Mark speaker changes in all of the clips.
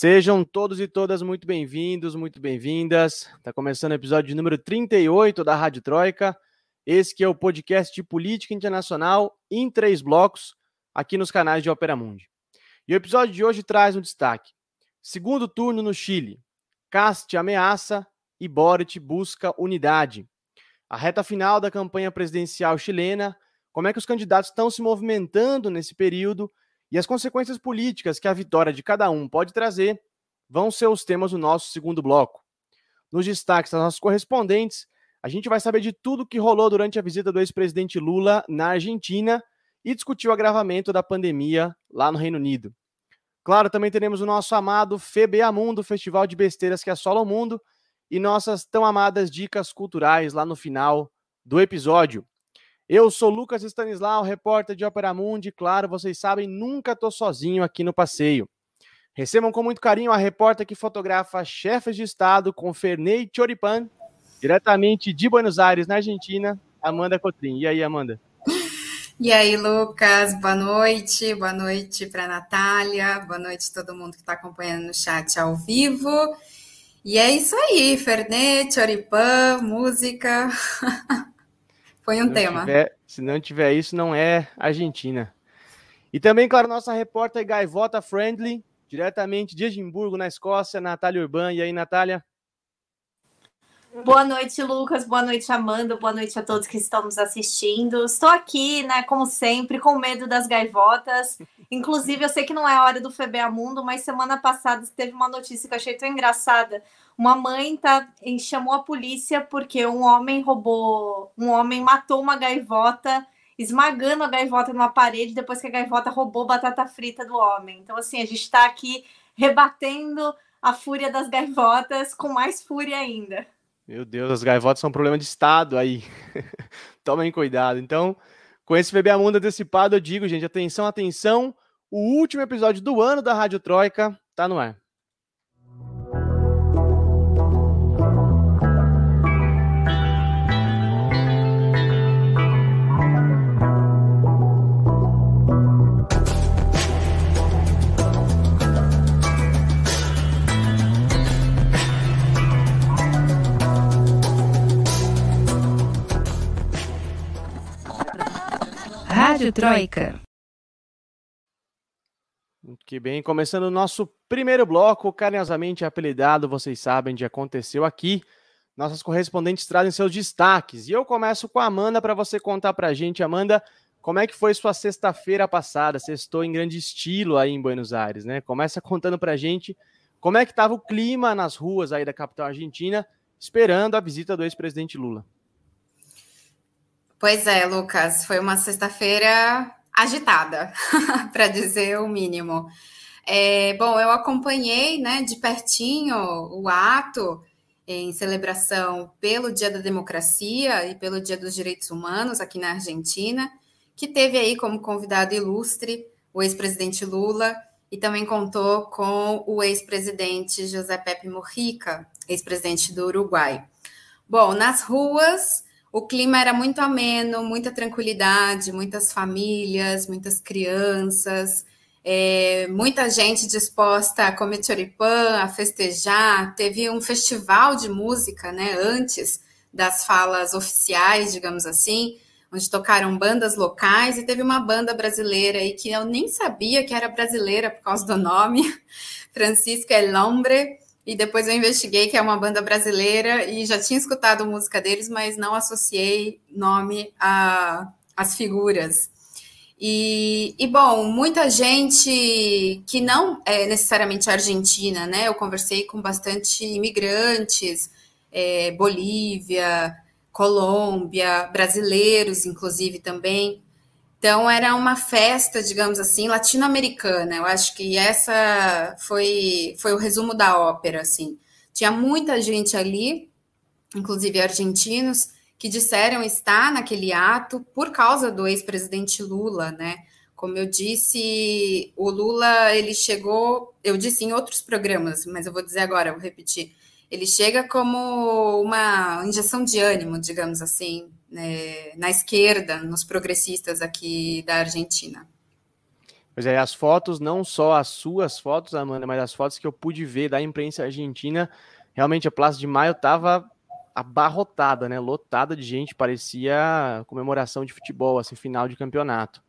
Speaker 1: Sejam todos e todas muito bem-vindos, muito bem-vindas. Está começando o episódio número 38 da Rádio Troika. Esse que é o podcast de política internacional em três blocos, aqui nos canais de Opera Mundi. E o episódio de hoje traz um destaque. Segundo turno no Chile. Cast ameaça e Boric busca unidade. A reta final da campanha presidencial chilena, como é que os candidatos estão se movimentando nesse período e as consequências políticas que a vitória de cada um pode trazer vão ser os temas do nosso segundo bloco. Nos destaques das nossas correspondentes, a gente vai saber de tudo que rolou durante a visita do ex-presidente Lula na Argentina e discutir o agravamento da pandemia lá no Reino Unido. Claro, também teremos o nosso amado FBA Mundo, festival de besteiras que assola o mundo, e nossas tão amadas dicas culturais lá no final do episódio. Eu sou Lucas Stanislau, repórter de Ópera Mundi. Claro, vocês sabem, nunca estou sozinho aqui no passeio. Recebam com muito carinho a repórter que fotografa chefes de Estado com Fernei Choripan, diretamente de Buenos Aires, na Argentina, Amanda Cotrim. E aí, Amanda?
Speaker 2: E aí, Lucas, boa noite. Boa noite para a Natália, boa noite todo mundo que está acompanhando no chat ao vivo. E é isso aí, Fernê, Choripan, música. Foi um
Speaker 1: se
Speaker 2: tema.
Speaker 1: Tiver, se não tiver isso, não é Argentina. E também, claro, nossa repórter Gaivota Friendly, diretamente de Edimburgo, na Escócia, Natália Urban. E aí, Natália?
Speaker 3: Boa noite, Lucas. Boa noite, Amanda. Boa noite a todos que estão nos assistindo. Estou aqui, né, como sempre, com medo das gaivotas. Inclusive, eu sei que não é a hora do FBA Mundo, mas semana passada teve uma notícia que eu achei tão engraçada. Uma mãe tá, chamou a polícia porque um homem roubou, um homem matou uma gaivota, esmagando a gaivota numa parede depois que a gaivota roubou batata frita do homem. Então, assim, a gente está aqui rebatendo a fúria das gaivotas com mais fúria ainda.
Speaker 1: Meu Deus, as gaivotas são um problema de Estado aí. Tomem cuidado. Então, com esse FBA Mundo antecipado, eu digo, gente, atenção, atenção. O último episódio do ano da Rádio Troika tá no ar.
Speaker 4: Rádio Troika.
Speaker 1: Muito que bem, começando o nosso primeiro bloco, carinhosamente apelidado, vocês sabem, de aconteceu aqui. Nossas correspondentes trazem seus destaques. E eu começo com a Amanda para você contar para a gente, Amanda, como é que foi sua sexta-feira passada? Sextou em grande estilo aí em Buenos Aires, né? Começa contando para a gente como é que estava o clima nas ruas aí da capital argentina, esperando a visita do ex-presidente Lula.
Speaker 2: Pois é, Lucas, foi uma sexta-feira agitada, para dizer o mínimo. É, bom, eu acompanhei né, de pertinho o ato em celebração pelo Dia da Democracia e pelo Dia dos Direitos Humanos aqui na Argentina, que teve aí como convidado ilustre o ex-presidente Lula e também contou com o ex-presidente José Pepe Mujica, ex-presidente do Uruguai. Bom, nas ruas o clima era muito ameno, muita tranquilidade, muitas famílias, muitas crianças, é, muita gente disposta a comer choripã, a festejar. Teve um festival de música, né, antes das falas oficiais, digamos assim, onde tocaram bandas locais e teve uma banda brasileira aí que eu nem sabia que era brasileira por causa do nome, Francisco El Hombre e depois eu investiguei que é uma banda brasileira e já tinha escutado música deles, mas não associei nome às figuras. E, e, bom, muita gente que não é necessariamente argentina, né? Eu conversei com bastante imigrantes, é, Bolívia, Colômbia, brasileiros, inclusive também. Então era uma festa, digamos assim, latino-americana. Eu acho que essa foi, foi o resumo da ópera, assim. Tinha muita gente ali, inclusive argentinos, que disseram estar naquele ato por causa do ex-presidente Lula, né? Como eu disse, o Lula ele chegou, eu disse em outros programas, mas eu vou dizer agora, vou repetir. Ele chega como uma injeção de ânimo, digamos assim, né, na esquerda, nos progressistas aqui da Argentina.
Speaker 1: Pois é, as fotos, não só as suas fotos, Amanda, mas as fotos que eu pude ver da imprensa argentina, realmente a Praça de Maio estava abarrotada, né? Lotada de gente, parecia comemoração de futebol, assim, final de campeonato.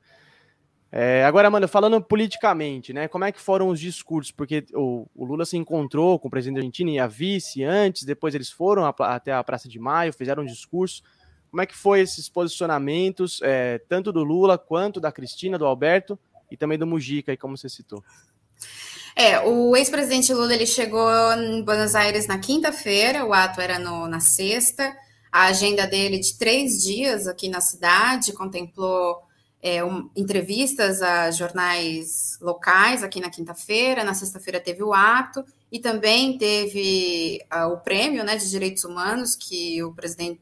Speaker 1: É, agora, Amanda, falando politicamente, né? Como é que foram os discursos? Porque o, o Lula se encontrou com o presidente da Argentina e a vice antes, depois eles foram a, até a Praça de Maio, fizeram um discurso. Como é que foi esses posicionamentos, é, tanto do Lula quanto da Cristina, do Alberto e também do Mujica, aí, como você citou?
Speaker 2: É, o ex-presidente Lula ele chegou em Buenos Aires na quinta-feira, o ato era no, na sexta. A agenda dele de três dias aqui na cidade contemplou é, um, entrevistas a jornais locais aqui na quinta-feira, na sexta-feira teve o ato e também teve uh, o prêmio né, de direitos humanos que o,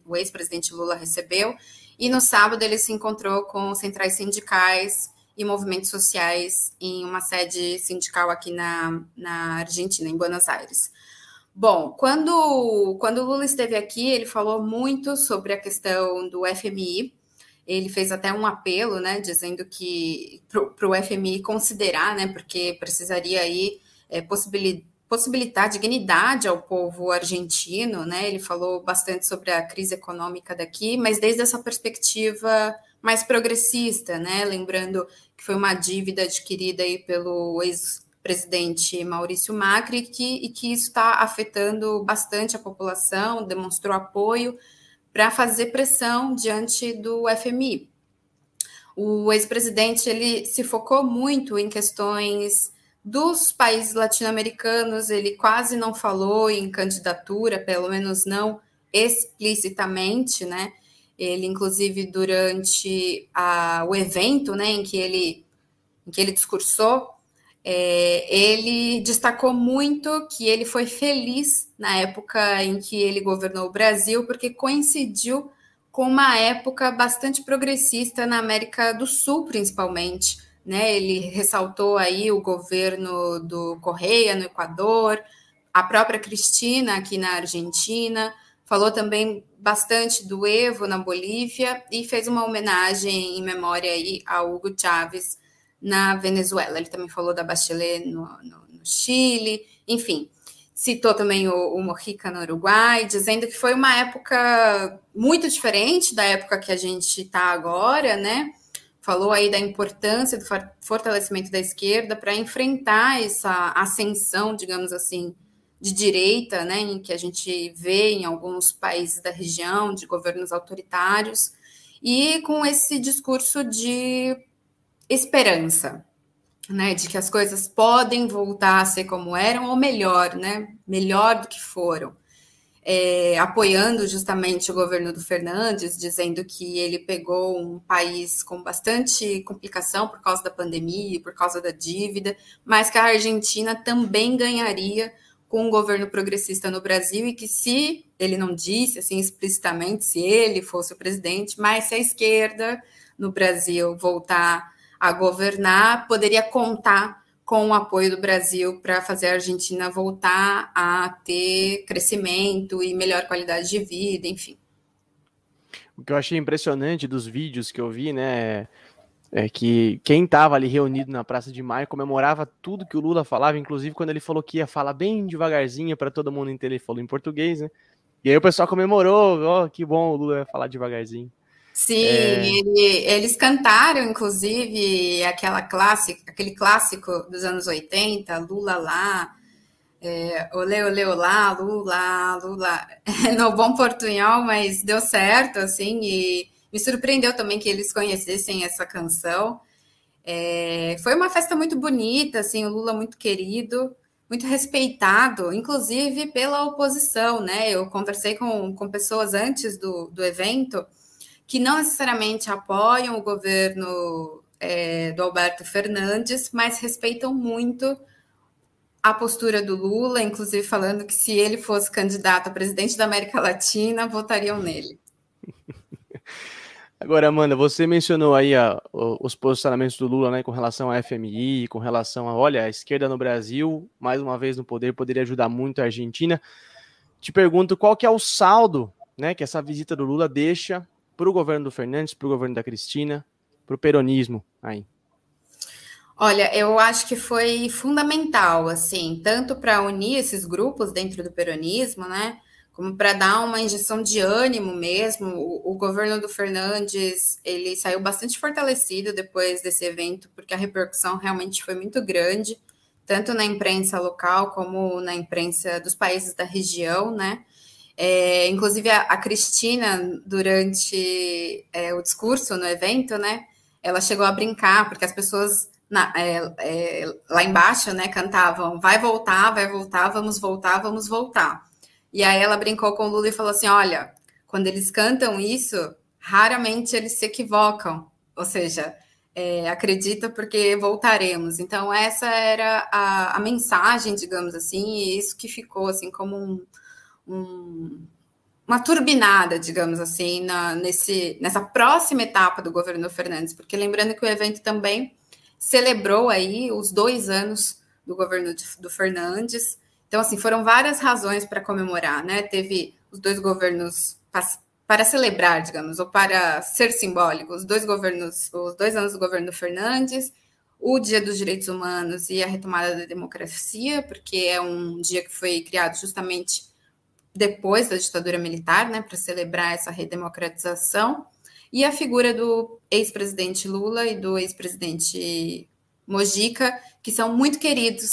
Speaker 2: o ex-presidente Lula recebeu, e no sábado ele se encontrou com centrais sindicais e movimentos sociais em uma sede sindical aqui na, na Argentina, em Buenos Aires. Bom, quando, quando o Lula esteve aqui, ele falou muito sobre a questão do FMI, ele fez até um apelo, né, dizendo que para o FMI considerar, né, porque precisaria aí é, possibilitar dignidade ao povo argentino, né, ele falou bastante sobre a crise econômica daqui, mas desde essa perspectiva mais progressista, né, lembrando que foi uma dívida adquirida aí pelo ex-presidente Maurício Macri que, e que isso está afetando bastante a população, demonstrou apoio, para fazer pressão diante do FMI. O ex-presidente ele se focou muito em questões dos países latino-americanos, ele quase não falou em candidatura, pelo menos não explicitamente, né? Ele, inclusive, durante a, o evento né, em, que ele, em que ele discursou, é, ele destacou muito que ele foi feliz na época em que ele governou o Brasil, porque coincidiu com uma época bastante progressista na América do Sul, principalmente. Né? Ele ressaltou aí o governo do Correia no Equador, a própria Cristina aqui na Argentina, falou também bastante do Evo na Bolívia e fez uma homenagem em memória aí a Hugo Chávez na Venezuela. Ele também falou da Bachelet no, no, no Chile, enfim. Citou também o, o Mojica no Uruguai, dizendo que foi uma época muito diferente da época que a gente está agora, né? Falou aí da importância do fortalecimento da esquerda para enfrentar essa ascensão, digamos assim, de direita, né, em que a gente vê em alguns países da região, de governos autoritários, e com esse discurso de esperança, né, de que as coisas podem voltar a ser como eram, ou melhor, né, melhor do que foram. É, apoiando justamente o governo do Fernandes, dizendo que ele pegou um país com bastante complicação por causa da pandemia, por causa da dívida, mas que a Argentina também ganharia com um governo progressista no Brasil e que se ele não disse assim explicitamente se ele fosse o presidente, mas se a esquerda no Brasil voltar a governar, poderia contar com o apoio do Brasil para fazer a Argentina voltar a ter crescimento e melhor qualidade de vida, enfim.
Speaker 1: O que eu achei impressionante dos vídeos que eu vi, né, é que quem estava ali reunido na Praça de Maio comemorava tudo que o Lula falava, inclusive quando ele falou que ia falar bem devagarzinho para todo mundo entender, ele falou em português, né? E aí o pessoal comemorou, ó, oh, que bom o Lula ia falar devagarzinho.
Speaker 2: Sim, é... ele, eles cantaram, inclusive, aquela clássica, aquele clássico dos anos 80, Lula lá, é, olê, olê, olá, Lula, Lula, no bom portunhol, mas deu certo, assim, e me surpreendeu também que eles conhecessem essa canção. É, foi uma festa muito bonita, assim, o Lula muito querido, muito respeitado, inclusive pela oposição, né? Eu conversei com, com pessoas antes do, do evento, que não necessariamente apoiam o governo é, do Alberto Fernandes, mas respeitam muito a postura do Lula, inclusive falando que se ele fosse candidato a presidente da América Latina, votariam nele.
Speaker 1: Agora, Amanda, você mencionou aí a, os posicionamentos do Lula né, com relação à FMI, com relação a, olha, a esquerda no Brasil, mais uma vez no poder, poderia ajudar muito a Argentina. Te pergunto qual que é o saldo né, que essa visita do Lula deixa para o governo do Fernandes, para o governo da Cristina, para o peronismo aí?
Speaker 2: Olha, eu acho que foi fundamental, assim, tanto para unir esses grupos dentro do peronismo, né? Como para dar uma injeção de ânimo mesmo. O, o, governo do Fernandes ele saiu bastante fortalecido depois desse evento, porque a repercussão realmente foi muito grande, tanto na imprensa local como na imprensa dos países da região, né? É, inclusive a, a, Cristina, durante é, o discurso no evento, né? Ela chegou a brincar, porque as pessoas na, é, é, lá embaixo, né, cantavam vai voltar, vai voltar, vamos voltar, vamos voltar. E aí ela brincou com o Lula e falou assim: olha, quando eles cantam isso, raramente eles se equivocam, ou seja, é, acredita porque voltaremos. Então, essa era a, a, mensagem, digamos assim, e isso que ficou assim como um, um, uma turbinada, digamos assim, na, nesse, nessa próxima etapa do governo Fernandes, porque lembrando que o evento também celebrou aí os dois anos do governo de, do Fernandes. Então, assim, foram várias razões para comemorar, né? Teve os dois governos para celebrar, digamos, ou para ser simbólico, os dois governos, os dois anos do governo Fernandes, o Dia dos Direitos Humanos e a retomada da democracia, porque é um dia que foi criado justamente depois da ditadura militar, né, para celebrar essa redemocratização e a figura do ex-presidente Lula e do ex-presidente Mojica, que são muito queridos.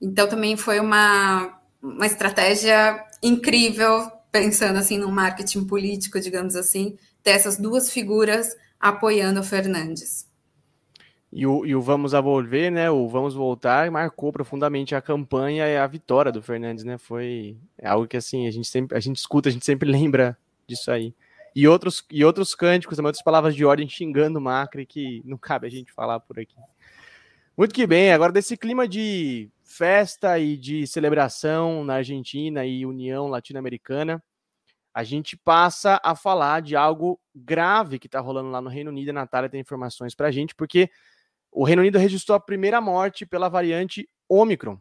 Speaker 2: Então, também foi uma, uma estratégia incrível, pensando assim no marketing político, digamos assim, dessas duas figuras apoiando o Fernandes.
Speaker 1: E o, e o Vamos a Volver, né? O Vamos Voltar marcou profundamente a campanha e a vitória do Fernandes, né? Foi algo que assim a gente sempre a gente escuta, a gente sempre lembra disso aí e outros, e outros cânticos, também outras palavras de ordem xingando o Macri que não cabe a gente falar por aqui. Muito que bem, agora desse clima de festa e de celebração na Argentina e União Latino-Americana, a gente passa a falar de algo grave que está rolando lá no Reino Unido. A Natália tem informações para a gente, porque o Reino Unido registrou a primeira morte pela variante Omicron,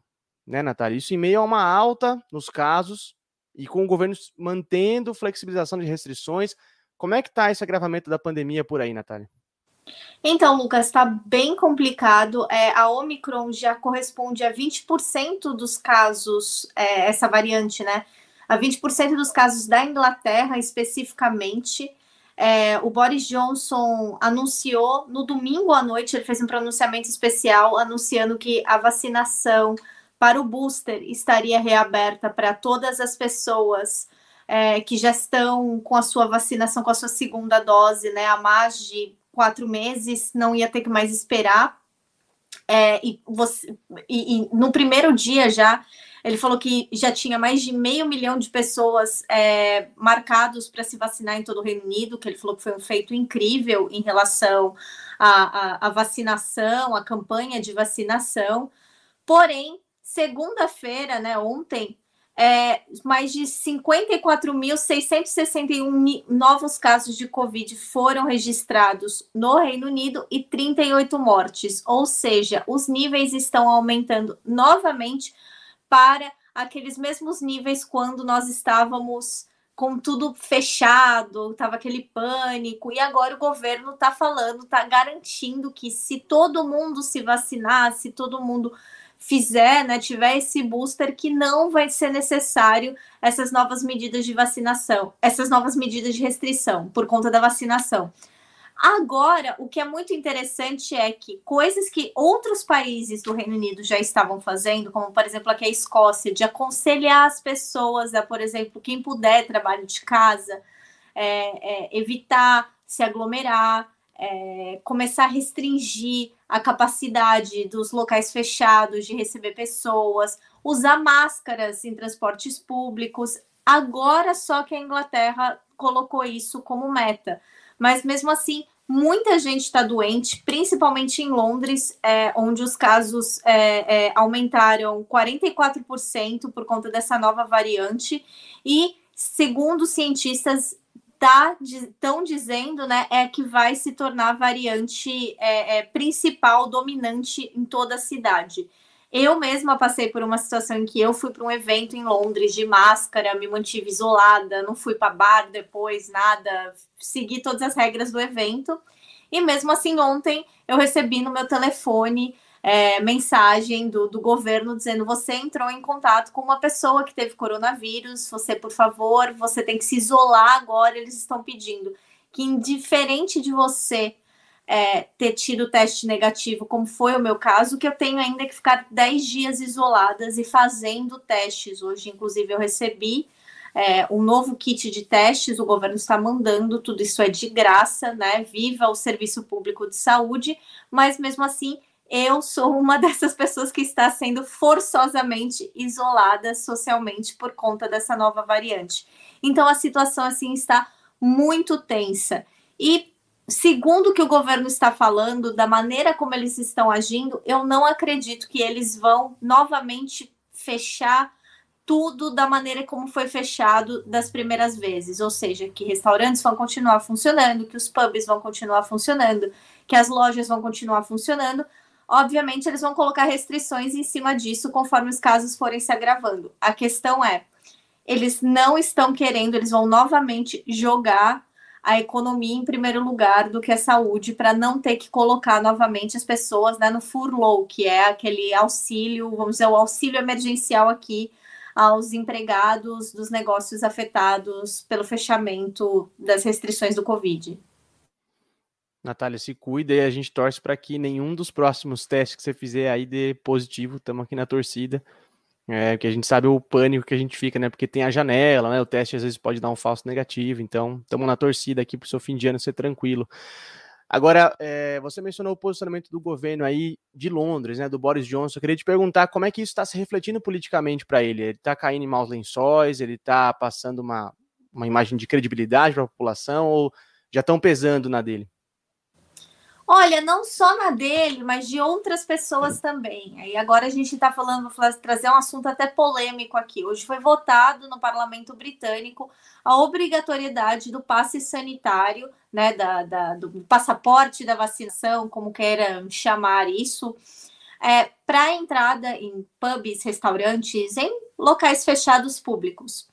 Speaker 1: né, Natália? Isso em meio a uma alta nos casos e com o governo mantendo flexibilização de restrições. Como é que está esse agravamento da pandemia por aí, Natália?
Speaker 3: Então, Lucas, está bem complicado. É, a Omicron já corresponde a 20% dos casos, é, essa variante, né? A 20% dos casos da Inglaterra, especificamente. É, o Boris Johnson anunciou no domingo à noite, ele fez um pronunciamento especial anunciando que a vacinação para o booster estaria reaberta para todas as pessoas é, que já estão com a sua vacinação, com a sua segunda dose, né, há mais de quatro meses, não ia ter que mais esperar. É, e, você, e, e no primeiro dia já, ele falou que já tinha mais de meio milhão de pessoas é, marcados para se vacinar em todo o Reino Unido, que ele falou que foi um feito incrível em relação à, à, à vacinação, à campanha de vacinação. Porém, Segunda-feira, né, ontem, é, mais de 54.661 novos casos de Covid foram registrados no Reino Unido e 38 mortes, ou seja, os níveis estão aumentando novamente para aqueles mesmos níveis quando nós estávamos com tudo fechado, estava aquele pânico, e agora o governo está falando, está garantindo que se todo mundo se vacinar, se todo mundo fizer, né, tiver esse booster, que não vai ser necessário essas novas medidas de vacinação, essas novas medidas de restrição por conta da vacinação. Agora, o que é muito interessante é que coisas que outros países do Reino Unido já estavam fazendo, como por exemplo aqui a Escócia, de aconselhar as pessoas a, por exemplo, quem puder trabalho de casa, é, é, evitar se aglomerar, é, começar a restringir a capacidade dos locais fechados de receber pessoas, usar máscaras em transportes públicos. Agora só que a Inglaterra colocou isso como meta. Mas mesmo assim, muita gente está doente, principalmente em Londres, é, onde os casos é, é, aumentaram 44% por conta dessa nova variante. E, segundo cientistas, estão tá, dizendo né, é que vai se tornar a variante é, é, principal, dominante em toda a cidade. Eu mesma passei por uma situação em que eu fui para um evento em Londres de máscara, me mantive isolada, não fui para bar depois, nada, segui todas as regras do evento. E mesmo assim, ontem eu recebi no meu telefone é, mensagem do, do governo dizendo: você entrou em contato com uma pessoa que teve coronavírus, você, por favor, você tem que se isolar agora. Eles estão pedindo que, indiferente de você é, ter tido teste negativo, como foi o meu caso, que eu tenho ainda que ficar 10 dias isoladas e fazendo testes. Hoje, inclusive, eu recebi é, um novo kit de testes, o governo está mandando, tudo isso é de graça, né? Viva o serviço público de saúde, mas mesmo assim. Eu sou uma dessas pessoas que está sendo forçosamente isolada socialmente por conta dessa nova variante. Então a situação assim está muito tensa. E segundo o que o governo está falando, da maneira como eles estão agindo, eu não acredito que eles vão novamente fechar tudo da maneira como foi fechado das primeiras vezes, ou seja, que restaurantes vão continuar funcionando, que os pubs vão continuar funcionando, que as lojas vão continuar funcionando. Obviamente, eles vão colocar restrições em cima disso conforme os casos forem se agravando. A questão é, eles não estão querendo, eles vão novamente jogar a economia em primeiro lugar do que a saúde, para não ter que colocar novamente as pessoas né, no furlough, que é aquele auxílio, vamos dizer, o auxílio emergencial aqui aos empregados dos negócios afetados pelo fechamento das restrições do Covid.
Speaker 1: Natália, se cuida e a gente torce para que nenhum dos próximos testes que você fizer aí dê positivo. Estamos aqui na torcida. É, que a gente sabe o pânico que a gente fica, né? Porque tem a janela, né? O teste às vezes pode dar um falso negativo. Então, estamos na torcida aqui para o seu fim de ano ser tranquilo. Agora, é, você mencionou o posicionamento do governo aí de Londres, né? Do Boris Johnson. Eu queria te perguntar como é que isso está se refletindo politicamente para ele. Ele está caindo em maus lençóis? Ele está passando uma, uma imagem de credibilidade para a população? Ou já estão pesando na dele?
Speaker 3: Olha, não só na dele, mas de outras pessoas também. Aí agora a gente está falando, vou trazer um assunto até polêmico aqui. Hoje foi votado no parlamento britânico a obrigatoriedade do passe sanitário, né, da, da do passaporte da vacinação, como queira chamar isso, é, para entrada em pubs, restaurantes, em locais fechados públicos.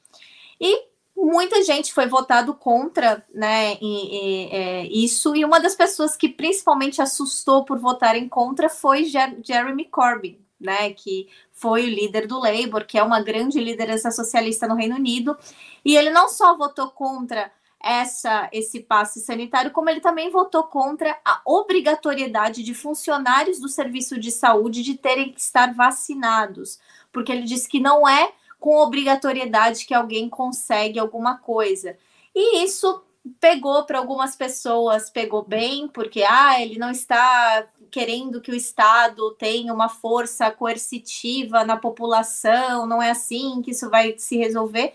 Speaker 3: E muita gente foi votado contra né, e, e, é, isso, e uma das pessoas que principalmente assustou por votarem contra foi Jeremy Corbyn, né, que foi o líder do Labour, que é uma grande liderança socialista no Reino Unido, e ele não só votou contra essa esse passe sanitário, como ele também votou contra a obrigatoriedade de funcionários do serviço de saúde de terem que estar vacinados, porque ele disse que não é com obrigatoriedade que alguém consegue alguma coisa. E isso pegou para algumas pessoas, pegou bem, porque ah, ele não está querendo que o Estado tenha uma força coercitiva na população, não é assim que isso vai se resolver.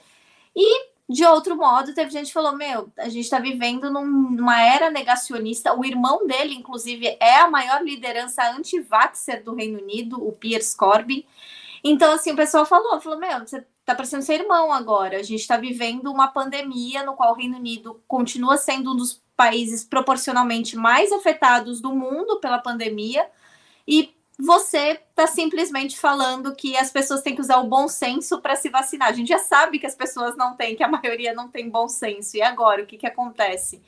Speaker 3: E de outro modo, teve gente que falou: Meu, a gente está vivendo num, numa era negacionista. O irmão dele, inclusive, é a maior liderança anti-vaxxer do Reino Unido, o Piers Corbyn. Então, assim, o pessoal falou, falou, meu, você tá parecendo ser irmão agora. A gente está vivendo uma pandemia no qual o Reino Unido continua sendo um dos países proporcionalmente mais afetados do mundo pela pandemia. E você está simplesmente falando que as pessoas têm que usar o bom senso para se vacinar. A gente já sabe que as pessoas não têm, que a maioria não tem bom senso. E agora, o que, que acontece?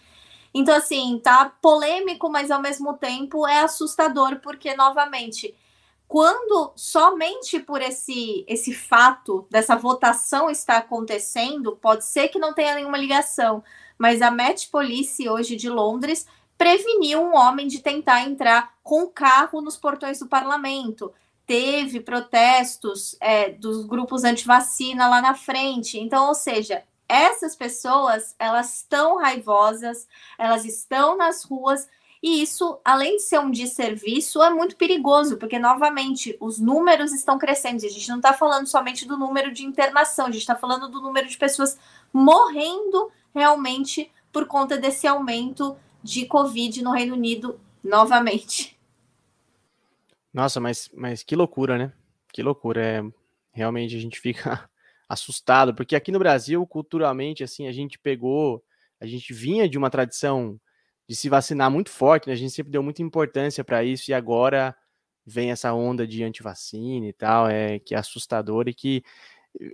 Speaker 3: Então, assim, tá polêmico, mas ao mesmo tempo é assustador, porque, novamente, quando somente por esse esse fato dessa votação estar acontecendo, pode ser que não tenha nenhuma ligação, mas a Met Police hoje de Londres preveniu um homem de tentar entrar com o carro nos portões do parlamento. Teve protestos é, dos grupos anti-vacina lá na frente. Então, ou seja, essas pessoas elas estão raivosas, elas estão nas ruas e isso, além de ser um desserviço, é muito perigoso, porque, novamente, os números estão crescendo. E a gente não está falando somente do número de internação, a gente está falando do número de pessoas morrendo realmente por conta desse aumento de Covid no Reino Unido novamente.
Speaker 1: Nossa, mas, mas que loucura, né? Que loucura. É, realmente a gente fica assustado, porque aqui no Brasil, culturalmente, assim, a gente pegou, a gente vinha de uma tradição de se vacinar muito forte, né? A gente sempre deu muita importância para isso e agora vem essa onda de antivacina e tal, é que é assustador e que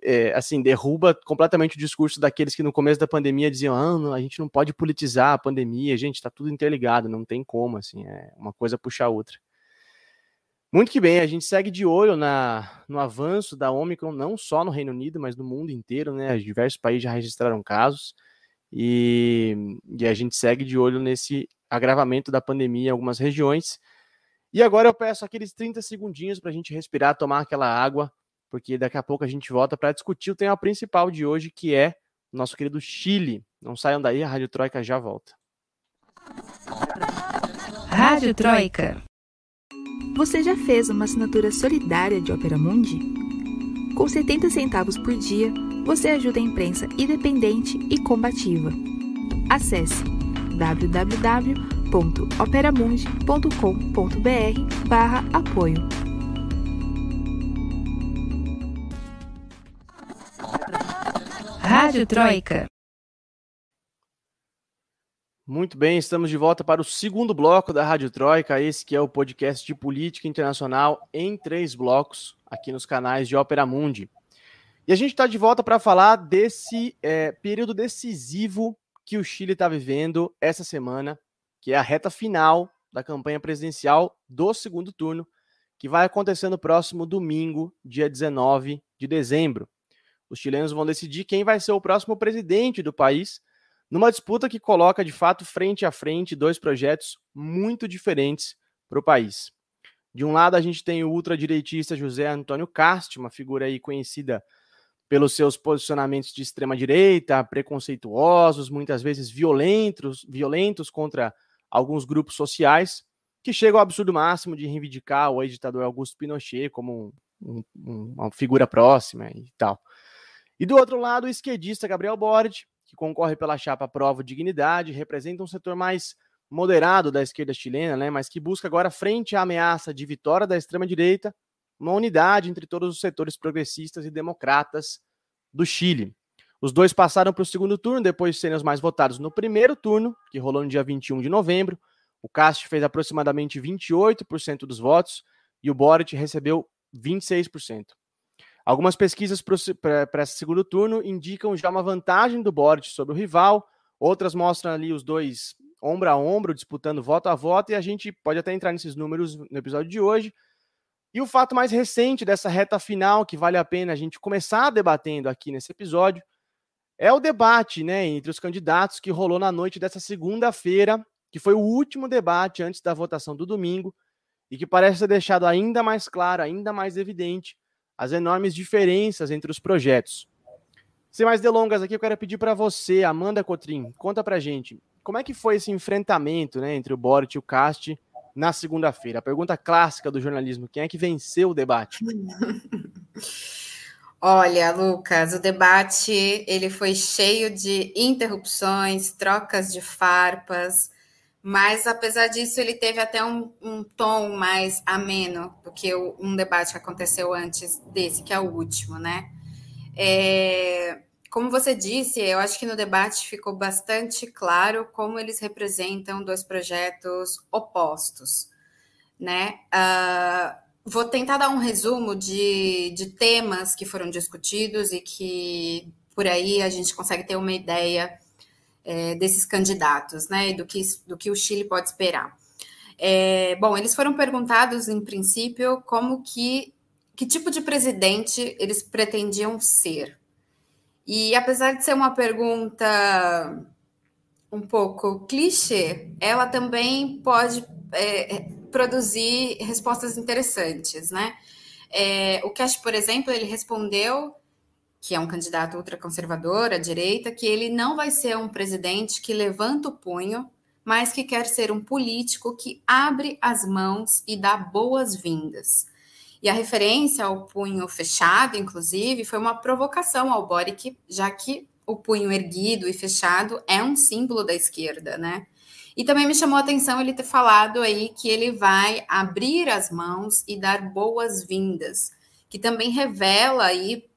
Speaker 1: é, assim derruba completamente o discurso daqueles que no começo da pandemia diziam: "Ah, não, a gente não pode politizar a pandemia, gente, está tudo interligado, não tem como, assim, é uma coisa puxar a outra". Muito que bem, a gente segue de olho na, no avanço da Omicron, não só no Reino Unido, mas no mundo inteiro, né? Diversos países já registraram casos e, e a gente segue de olho nesse agravamento da pandemia em algumas regiões. E agora eu peço aqueles 30 segundinhos para a gente respirar, tomar aquela água, porque daqui a pouco a gente volta para discutir o tema principal de hoje, que é nosso querido Chile. Não saiam daí, a Rádio Troika já volta.
Speaker 4: Rádio Troika.
Speaker 5: Você já fez uma assinatura solidária de Opera Mundi? Com 70 centavos por dia, você ajuda a imprensa independente e combativa. Acesse www.operamundi.com.br/apoio.
Speaker 4: Rádio Troika.
Speaker 1: Muito bem, estamos de volta para o segundo bloco da Rádio Troika, esse que é o podcast de política internacional em três blocos, aqui nos canais de Ópera Mundi. E a gente está de volta para falar desse é, período decisivo que o Chile está vivendo essa semana, que é a reta final da campanha presidencial do segundo turno, que vai acontecer no próximo domingo, dia 19 de dezembro. Os chilenos vão decidir quem vai ser o próximo presidente do país numa disputa que coloca de fato frente a frente dois projetos muito diferentes para o país. De um lado, a gente tem o ultradireitista José Antônio Cast, uma figura aí conhecida pelos seus posicionamentos de extrema direita, preconceituosos, muitas vezes violentos, violentos contra alguns grupos sociais, que chegam ao absurdo máximo de reivindicar o ex-ditador Augusto Pinochet como um, um, uma figura próxima e tal. E do outro lado, o esquerdista Gabriel Boric, que concorre pela chapa Prova Dignidade, representa um setor mais moderado da esquerda chilena, né, mas que busca agora, frente à ameaça de vitória da extrema-direita, uma unidade entre todos os setores progressistas e democratas do Chile. Os dois passaram para o segundo turno, depois de serem os mais votados no primeiro turno, que rolou no dia 21 de novembro. O Cast fez aproximadamente 28% dos votos e o Boric recebeu 26%. Algumas pesquisas para esse segundo turno indicam já uma vantagem do Boric sobre o rival, outras mostram ali os dois ombro a ombro, disputando voto a voto, e a gente pode até entrar nesses números no episódio de hoje. E o fato mais recente dessa reta final, que vale a pena a gente começar debatendo aqui nesse episódio, é o debate né, entre os candidatos que rolou na noite dessa segunda-feira, que foi o último debate antes da votação do domingo, e que parece ter deixado ainda mais claro, ainda mais evidente, as enormes diferenças entre os projetos. Sem mais delongas aqui, eu quero pedir para você, Amanda Cotrim, conta para gente, como é que foi esse enfrentamento né, entre o Boric e o Cast na segunda-feira? A pergunta clássica do jornalismo, quem é que venceu o debate?
Speaker 2: Olha, Lucas, o debate ele foi cheio de interrupções, trocas de farpas, mas, apesar disso, ele teve até um, um tom mais ameno do que o, um debate que aconteceu antes desse, que é o último, né? É, como você disse, eu acho que no debate ficou bastante claro como eles representam dois projetos opostos, né? Uh, vou tentar dar um resumo de, de temas que foram discutidos e que por aí a gente consegue ter uma ideia é, desses candidatos, né, e do que, do que o Chile pode esperar. É, bom, eles foram perguntados, em princípio, como que, que tipo de presidente eles pretendiam ser. E apesar de ser uma pergunta um pouco clichê, ela também pode é, produzir respostas interessantes, né? É, o Cash, por exemplo, ele respondeu que é um candidato ultraconservador à direita, que ele não vai ser um presidente que levanta o punho, mas que quer ser um político que abre as mãos e dá boas-vindas. E a referência ao punho fechado, inclusive, foi uma provocação ao Boric, já que o punho erguido e fechado é um símbolo da esquerda, né? E também me chamou a atenção ele ter falado aí que ele vai abrir as mãos e dar boas-vindas, que também revela aí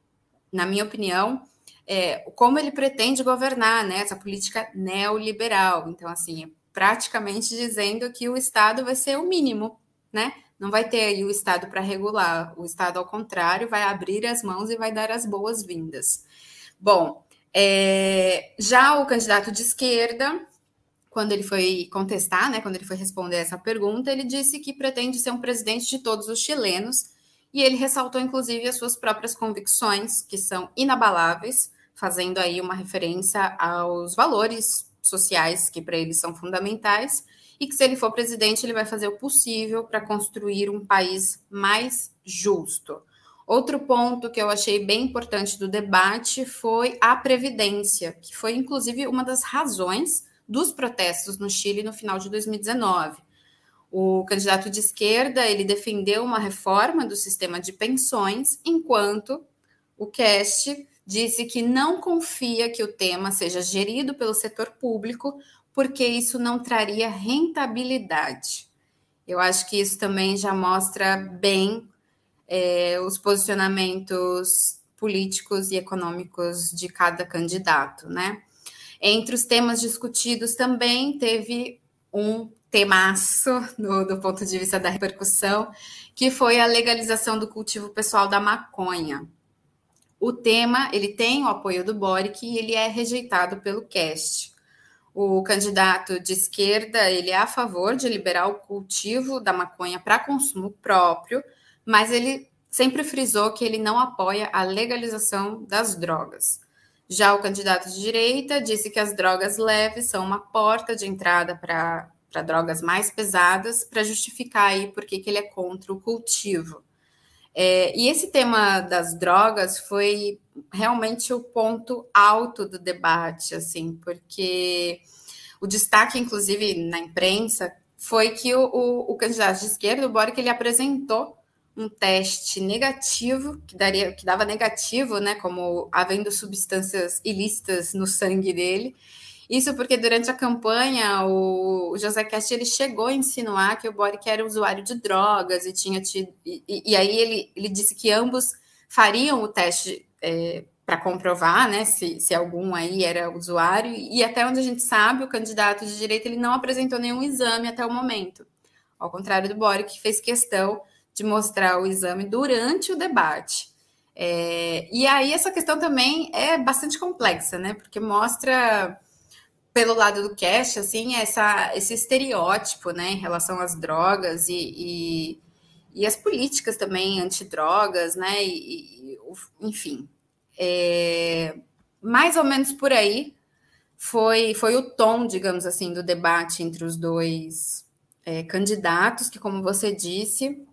Speaker 2: na minha opinião, é, como ele pretende governar, né, essa política neoliberal. Então, assim, é praticamente dizendo que o Estado vai ser o mínimo, né? Não vai ter aí o Estado para regular. O Estado, ao contrário, vai abrir as mãos e vai dar as boas-vindas. Bom, é, já o candidato de esquerda, quando ele foi contestar, né, quando ele foi responder essa pergunta, ele disse que pretende ser um presidente de todos os chilenos e ele ressaltou inclusive as suas próprias convicções, que são inabaláveis, fazendo aí uma referência aos valores sociais que para ele são fundamentais e que se ele for presidente ele vai fazer o possível para construir um país mais justo. Outro ponto que eu achei bem importante do debate foi a previdência, que foi inclusive uma das razões dos protestos no Chile no final de 2019. O candidato de esquerda ele defendeu uma reforma do sistema de pensões, enquanto o Cast disse que não confia que o tema seja gerido pelo setor público, porque isso não traria rentabilidade. Eu acho que isso também já mostra bem é, os posicionamentos políticos e econômicos de cada candidato, né? Entre os temas discutidos também teve um temaço do, do ponto de vista da repercussão, que foi a legalização do cultivo pessoal da maconha. O tema, ele tem o apoio do Boric e ele é rejeitado pelo CAST. O candidato de esquerda, ele é a favor de liberar o cultivo da maconha para consumo próprio, mas ele sempre frisou que ele não apoia a legalização das drogas. Já o candidato de direita disse que as drogas leves são uma porta de entrada para drogas mais pesadas, para justificar aí por que ele é contra o cultivo. É, e esse tema das drogas foi realmente o ponto alto do debate, assim, porque o destaque, inclusive, na imprensa, foi que o, o, o candidato de esquerda, o Boric, ele apresentou um teste negativo, que daria, que dava negativo, né, como havendo substâncias ilícitas no sangue dele, isso porque durante a campanha o José Cast ele chegou a insinuar que o Boric era usuário de drogas e tinha tido. E, e aí ele, ele disse que ambos fariam o teste é, para comprovar né, se, se algum aí era usuário, e até onde a gente sabe, o candidato de direita ele não apresentou nenhum exame até o momento. Ao contrário do Boric, que fez questão de mostrar o exame durante o debate. É, e aí essa questão também é bastante complexa, né? Porque mostra pelo lado do cash, assim, essa, esse estereótipo, né, em relação às drogas e, e, e as políticas também antidrogas, né, e, e enfim, é, mais ou menos por aí foi, foi o tom, digamos assim, do debate entre os dois é, candidatos, que, como você disse,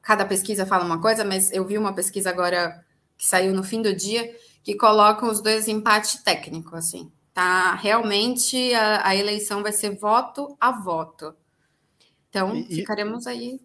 Speaker 2: cada pesquisa fala uma coisa, mas eu vi uma pesquisa agora que saiu no fim do dia que coloca os dois empate técnico, assim tá? Realmente a, a eleição vai ser voto a voto. Então, e, ficaremos aí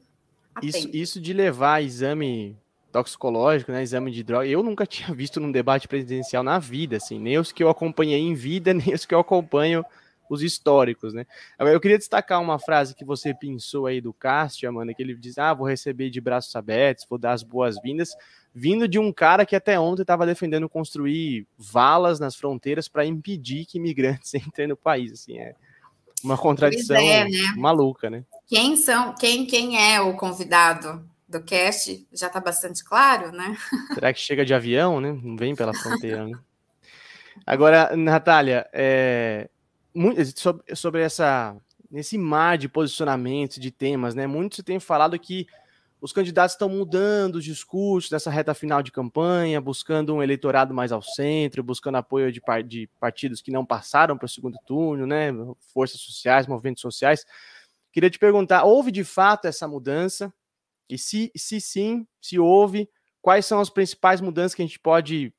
Speaker 1: Isso, isso de levar exame toxicológico, né, exame de droga, eu nunca tinha visto num debate presidencial na vida, assim, nem os que eu acompanhei em vida, nem os que eu acompanho os históricos, né? Eu queria destacar uma frase que você pensou aí do Castro, Amanda, que ele diz: "Ah, vou receber de braços abertos, vou dar as boas-vindas", vindo de um cara que até ontem estava defendendo construir valas nas fronteiras para impedir que imigrantes entrem no país, assim, é uma contradição é, né? maluca, né?
Speaker 2: Quem são, quem quem é o convidado do cast já está bastante claro, né?
Speaker 1: Será que chega de avião, né? Não vem pela fronteira, né? Agora, Natália, é, sobre, essa nesse mar de posicionamentos, de temas, né? Muito se tem falado que os candidatos estão mudando os discursos nessa reta final de campanha, buscando um eleitorado mais ao centro, buscando apoio de, par de partidos que não passaram para o segundo turno, né? Forças sociais, movimentos sociais. Queria te perguntar: houve de fato essa mudança? E se, se sim, se houve, quais são as principais mudanças que a gente pode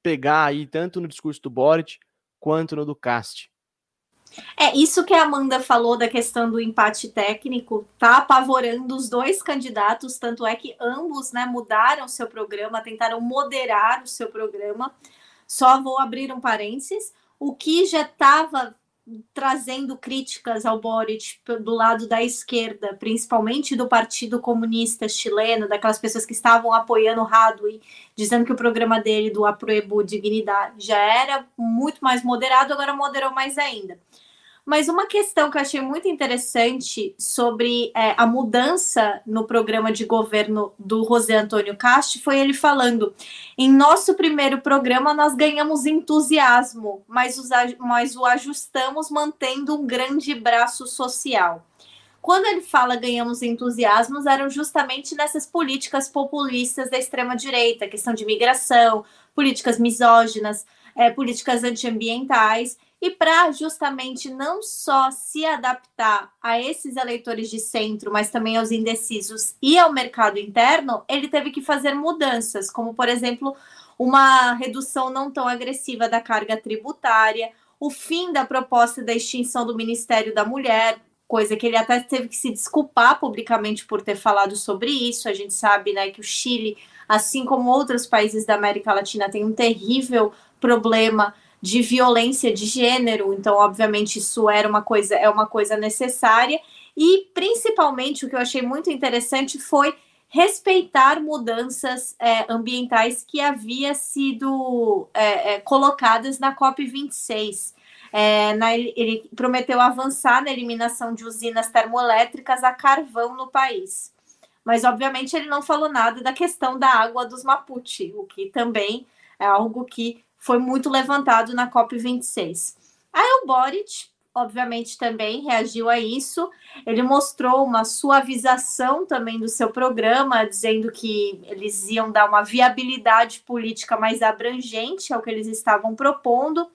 Speaker 1: pegar aí, tanto no discurso do Boric quanto no do Cast?
Speaker 3: É, isso que a Amanda falou da questão do empate técnico tá apavorando os dois candidatos, tanto é que ambos né, mudaram seu programa, tentaram moderar o seu programa. Só vou abrir um parênteses. O que já estava trazendo críticas ao Boric do lado da esquerda, principalmente do Partido Comunista Chileno, daquelas pessoas que estavam apoiando o Radui, dizendo que o programa dele do Aproebu Dignidade já era muito mais moderado, agora moderou mais ainda. Mas uma questão que eu achei muito interessante sobre é, a mudança no programa de governo do José Antônio Castro foi ele falando: em nosso primeiro programa nós ganhamos entusiasmo, mas, os, mas o ajustamos mantendo um grande braço social. Quando ele fala ganhamos entusiasmos, eram justamente nessas políticas populistas da extrema-direita, questão de imigração, políticas misóginas, é, políticas antiambientais, e para justamente não só se adaptar a esses eleitores de centro, mas também aos indecisos e ao mercado interno, ele teve que fazer mudanças, como, por exemplo, uma redução não tão agressiva da carga tributária, o fim da proposta da extinção do Ministério da Mulher, coisa que ele até teve que se desculpar publicamente por ter falado sobre isso. A gente sabe né, que o Chile, assim como outros países da América Latina, tem um terrível problema de violência de gênero, então obviamente isso era uma coisa é uma coisa necessária e principalmente o que eu achei muito interessante foi respeitar mudanças é, ambientais que havia sido é, é, colocadas na COP 26. É, na, ele prometeu avançar na eliminação de usinas termoelétricas a carvão no país. Mas, obviamente, ele não falou nada da questão da água dos Mapuche, o que também é algo que foi muito levantado na COP26. Aí o Boric, obviamente, também reagiu a isso. Ele mostrou uma suavização também do seu programa, dizendo que eles iam dar uma viabilidade política mais abrangente ao que eles estavam propondo.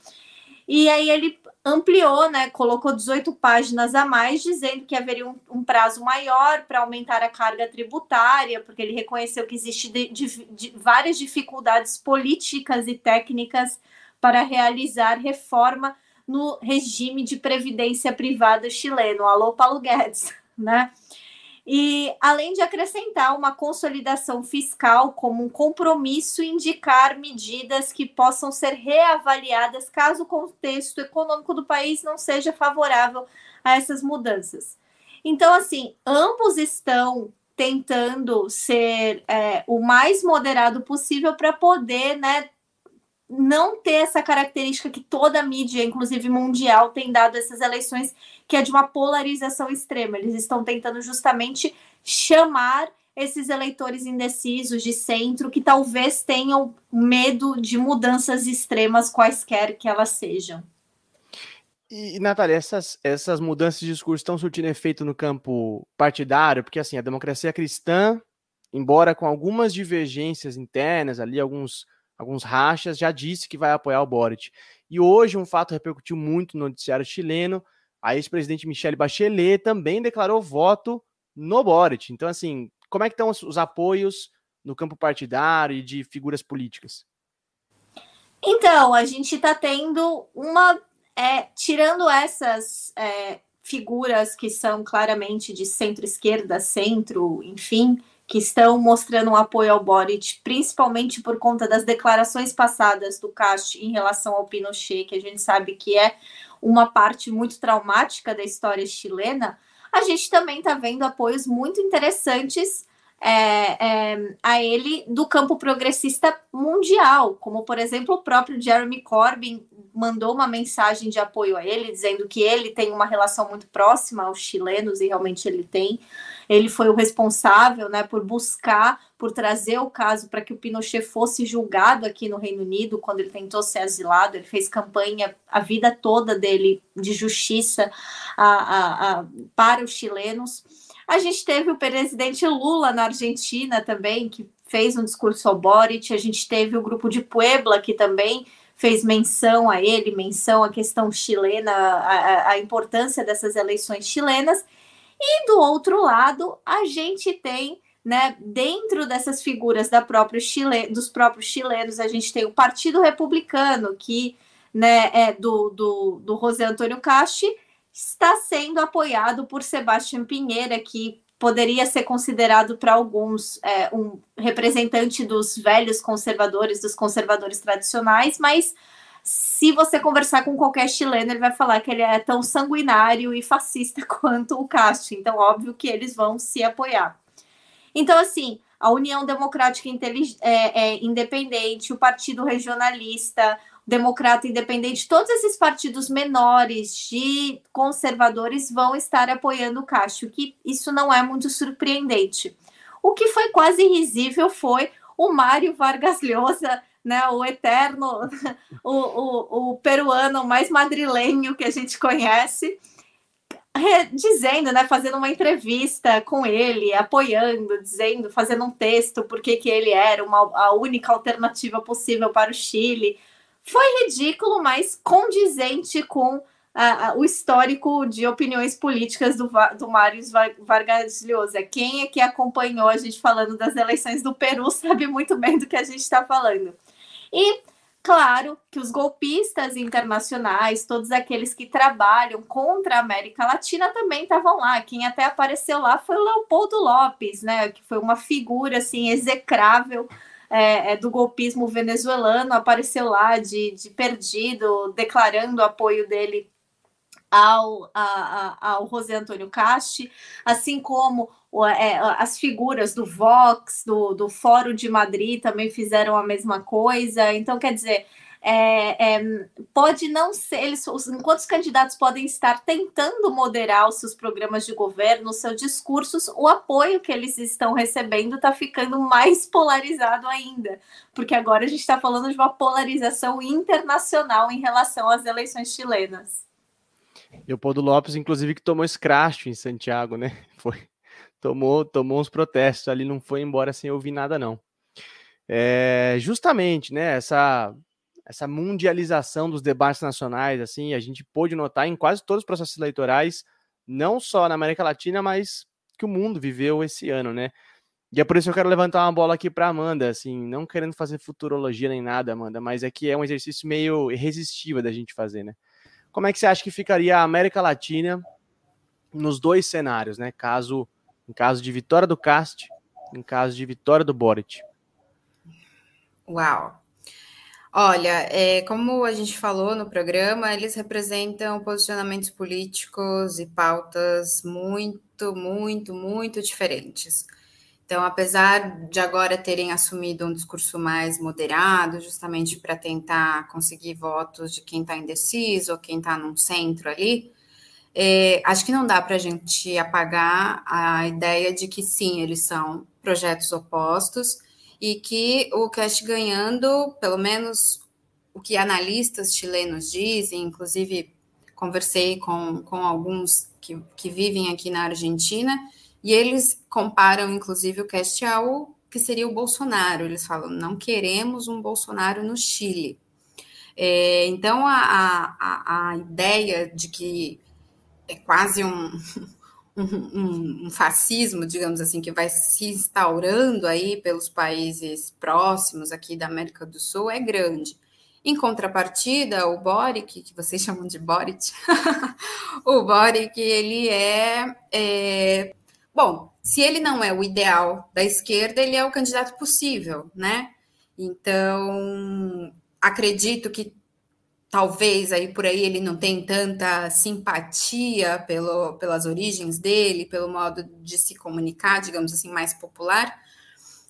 Speaker 3: E aí ele ampliou, né, colocou 18 páginas a mais, dizendo que haveria um, um prazo maior para aumentar a carga tributária, porque ele reconheceu que existe de, de, de várias dificuldades políticas e técnicas para realizar reforma no regime de previdência privada chileno. Alô, Paulo Guedes, né? E além de acrescentar uma consolidação fiscal como um compromisso indicar medidas que possam ser reavaliadas caso o contexto econômico do país não seja favorável a essas mudanças. Então, assim, ambos estão tentando ser é, o mais moderado possível para poder, né, não ter essa característica que toda a mídia, inclusive mundial, tem dado essas eleições, que é de uma polarização extrema. Eles estão tentando justamente chamar esses eleitores indecisos de centro que talvez tenham medo de mudanças extremas, quaisquer que elas sejam.
Speaker 1: E, Natália, essas, essas mudanças de discurso estão surtindo efeito no campo partidário? Porque, assim, a democracia cristã, embora com algumas divergências internas ali, alguns alguns rachas, já disse que vai apoiar o Boric. E hoje um fato repercutiu muito no noticiário chileno, a ex-presidente Michelle Bachelet também declarou voto no Boric. Então, assim, como é que estão os, os apoios no campo partidário e de figuras políticas?
Speaker 3: Então, a gente está tendo uma. É, tirando essas é, figuras que são claramente de centro-esquerda, centro, enfim, que estão mostrando um apoio ao Boric, principalmente por conta das declarações passadas do Cast em relação ao Pinochet, que a gente sabe que é uma parte muito traumática da história chilena, a gente também está vendo apoios muito interessantes é, é, a ele do campo progressista mundial, como por exemplo o próprio Jeremy Corbyn mandou uma mensagem de apoio a ele, dizendo que ele tem uma relação muito próxima aos chilenos, e realmente ele tem ele foi o responsável né, por buscar, por trazer o caso para que o Pinochet fosse julgado aqui no Reino Unido, quando ele tentou ser asilado, ele fez campanha a vida toda dele de justiça a, a, a, para os chilenos. A gente teve o presidente Lula na Argentina também, que fez um discurso ao Boric, a gente teve o grupo de Puebla, que também fez menção a ele, menção à questão chilena, a, a importância dessas eleições chilenas, e do outro lado, a gente tem, né, dentro dessas figuras própria Chile, dos próprios chilenos, a gente tem o Partido Republicano, que né, é do, do, do José Antônio Casti, está sendo apoiado por Sebastião Pinheira, que poderia ser considerado para alguns é, um representante dos velhos conservadores, dos conservadores tradicionais, mas se você conversar com qualquer chileno, ele vai falar que ele é tão sanguinário e fascista quanto o Castro. Então, óbvio que eles vão se apoiar. Então, assim, a União Democrática é, é, Independente, o Partido Regionalista, Democrata Independente, todos esses partidos menores de conservadores vão estar apoiando o Castro, que isso não é muito surpreendente. O que foi quase risível foi o Mário Vargas Llosa, né, o eterno, o, o, o peruano mais madrilenho que a gente conhece, dizendo, né, fazendo uma entrevista com ele, apoiando, dizendo, fazendo um texto porque que ele era uma, a única alternativa possível para o Chile. Foi ridículo, mas condizente com o histórico de opiniões políticas do, do Mário Vargas Llosa. Quem é que acompanhou a gente falando das eleições do Peru sabe muito bem do que a gente está falando. E Claro que os golpistas internacionais, todos aqueles que trabalham contra a América Latina também estavam lá. Quem até apareceu lá foi o Leopoldo Lopes, né? Que foi uma figura assim execrável é, é, do golpismo venezuelano, apareceu lá de, de perdido, declarando o apoio dele ao, a, a, ao José Antônio Casti, assim como as figuras do Vox, do, do Fórum de Madrid também fizeram a mesma coisa. Então, quer dizer, é, é, pode não ser, eles, enquanto os candidatos podem estar tentando moderar os seus programas de governo, os seus discursos, o apoio que eles estão recebendo está ficando mais polarizado ainda, porque agora a gente está falando de uma polarização internacional em relação às eleições chilenas.
Speaker 1: Leopoldo Lopes, inclusive, que tomou escracho em Santiago, né? Foi tomou, tomou uns protestos ali, não foi embora sem ouvir nada, não. É, justamente, né, essa, essa mundialização dos debates nacionais, assim, a gente pôde notar em quase todos os processos eleitorais, não só na América Latina, mas que o mundo viveu esse ano, né? E é por isso que eu quero levantar uma bola aqui para Amanda, assim, não querendo fazer futurologia nem nada, Amanda, mas é que é um exercício meio irresistível da gente fazer, né? Como é que você acha que ficaria a América Latina nos dois cenários, né? Caso em caso de vitória do Cast, em caso de vitória do Boric.
Speaker 2: Uau! Olha, é, como a gente falou no programa, eles representam posicionamentos políticos e pautas muito, muito, muito diferentes. Então, apesar de agora terem assumido um discurso mais moderado, justamente para tentar conseguir votos de quem está indeciso ou quem está num centro ali, é, acho que não dá para a gente apagar a ideia de que sim, eles são projetos opostos e que o Cash ganhando, pelo menos o que analistas chilenos dizem, inclusive conversei com, com alguns que, que vivem aqui na Argentina, e eles comparam, inclusive, o Cast ao que seria o Bolsonaro. Eles falam, não queremos um Bolsonaro no Chile. É, então, a, a, a ideia de que é quase um, um, um, fascismo, digamos assim, que vai se instaurando aí pelos países próximos aqui da América do Sul é grande. Em contrapartida, o Boric, que vocês chamam de Boric, o Boric, ele é, é, Bom, se ele não é o ideal da esquerda, ele é o candidato possível, né? Então, acredito que talvez aí por aí ele não tem tanta simpatia pelo, pelas origens dele, pelo modo de se comunicar, digamos assim, mais popular,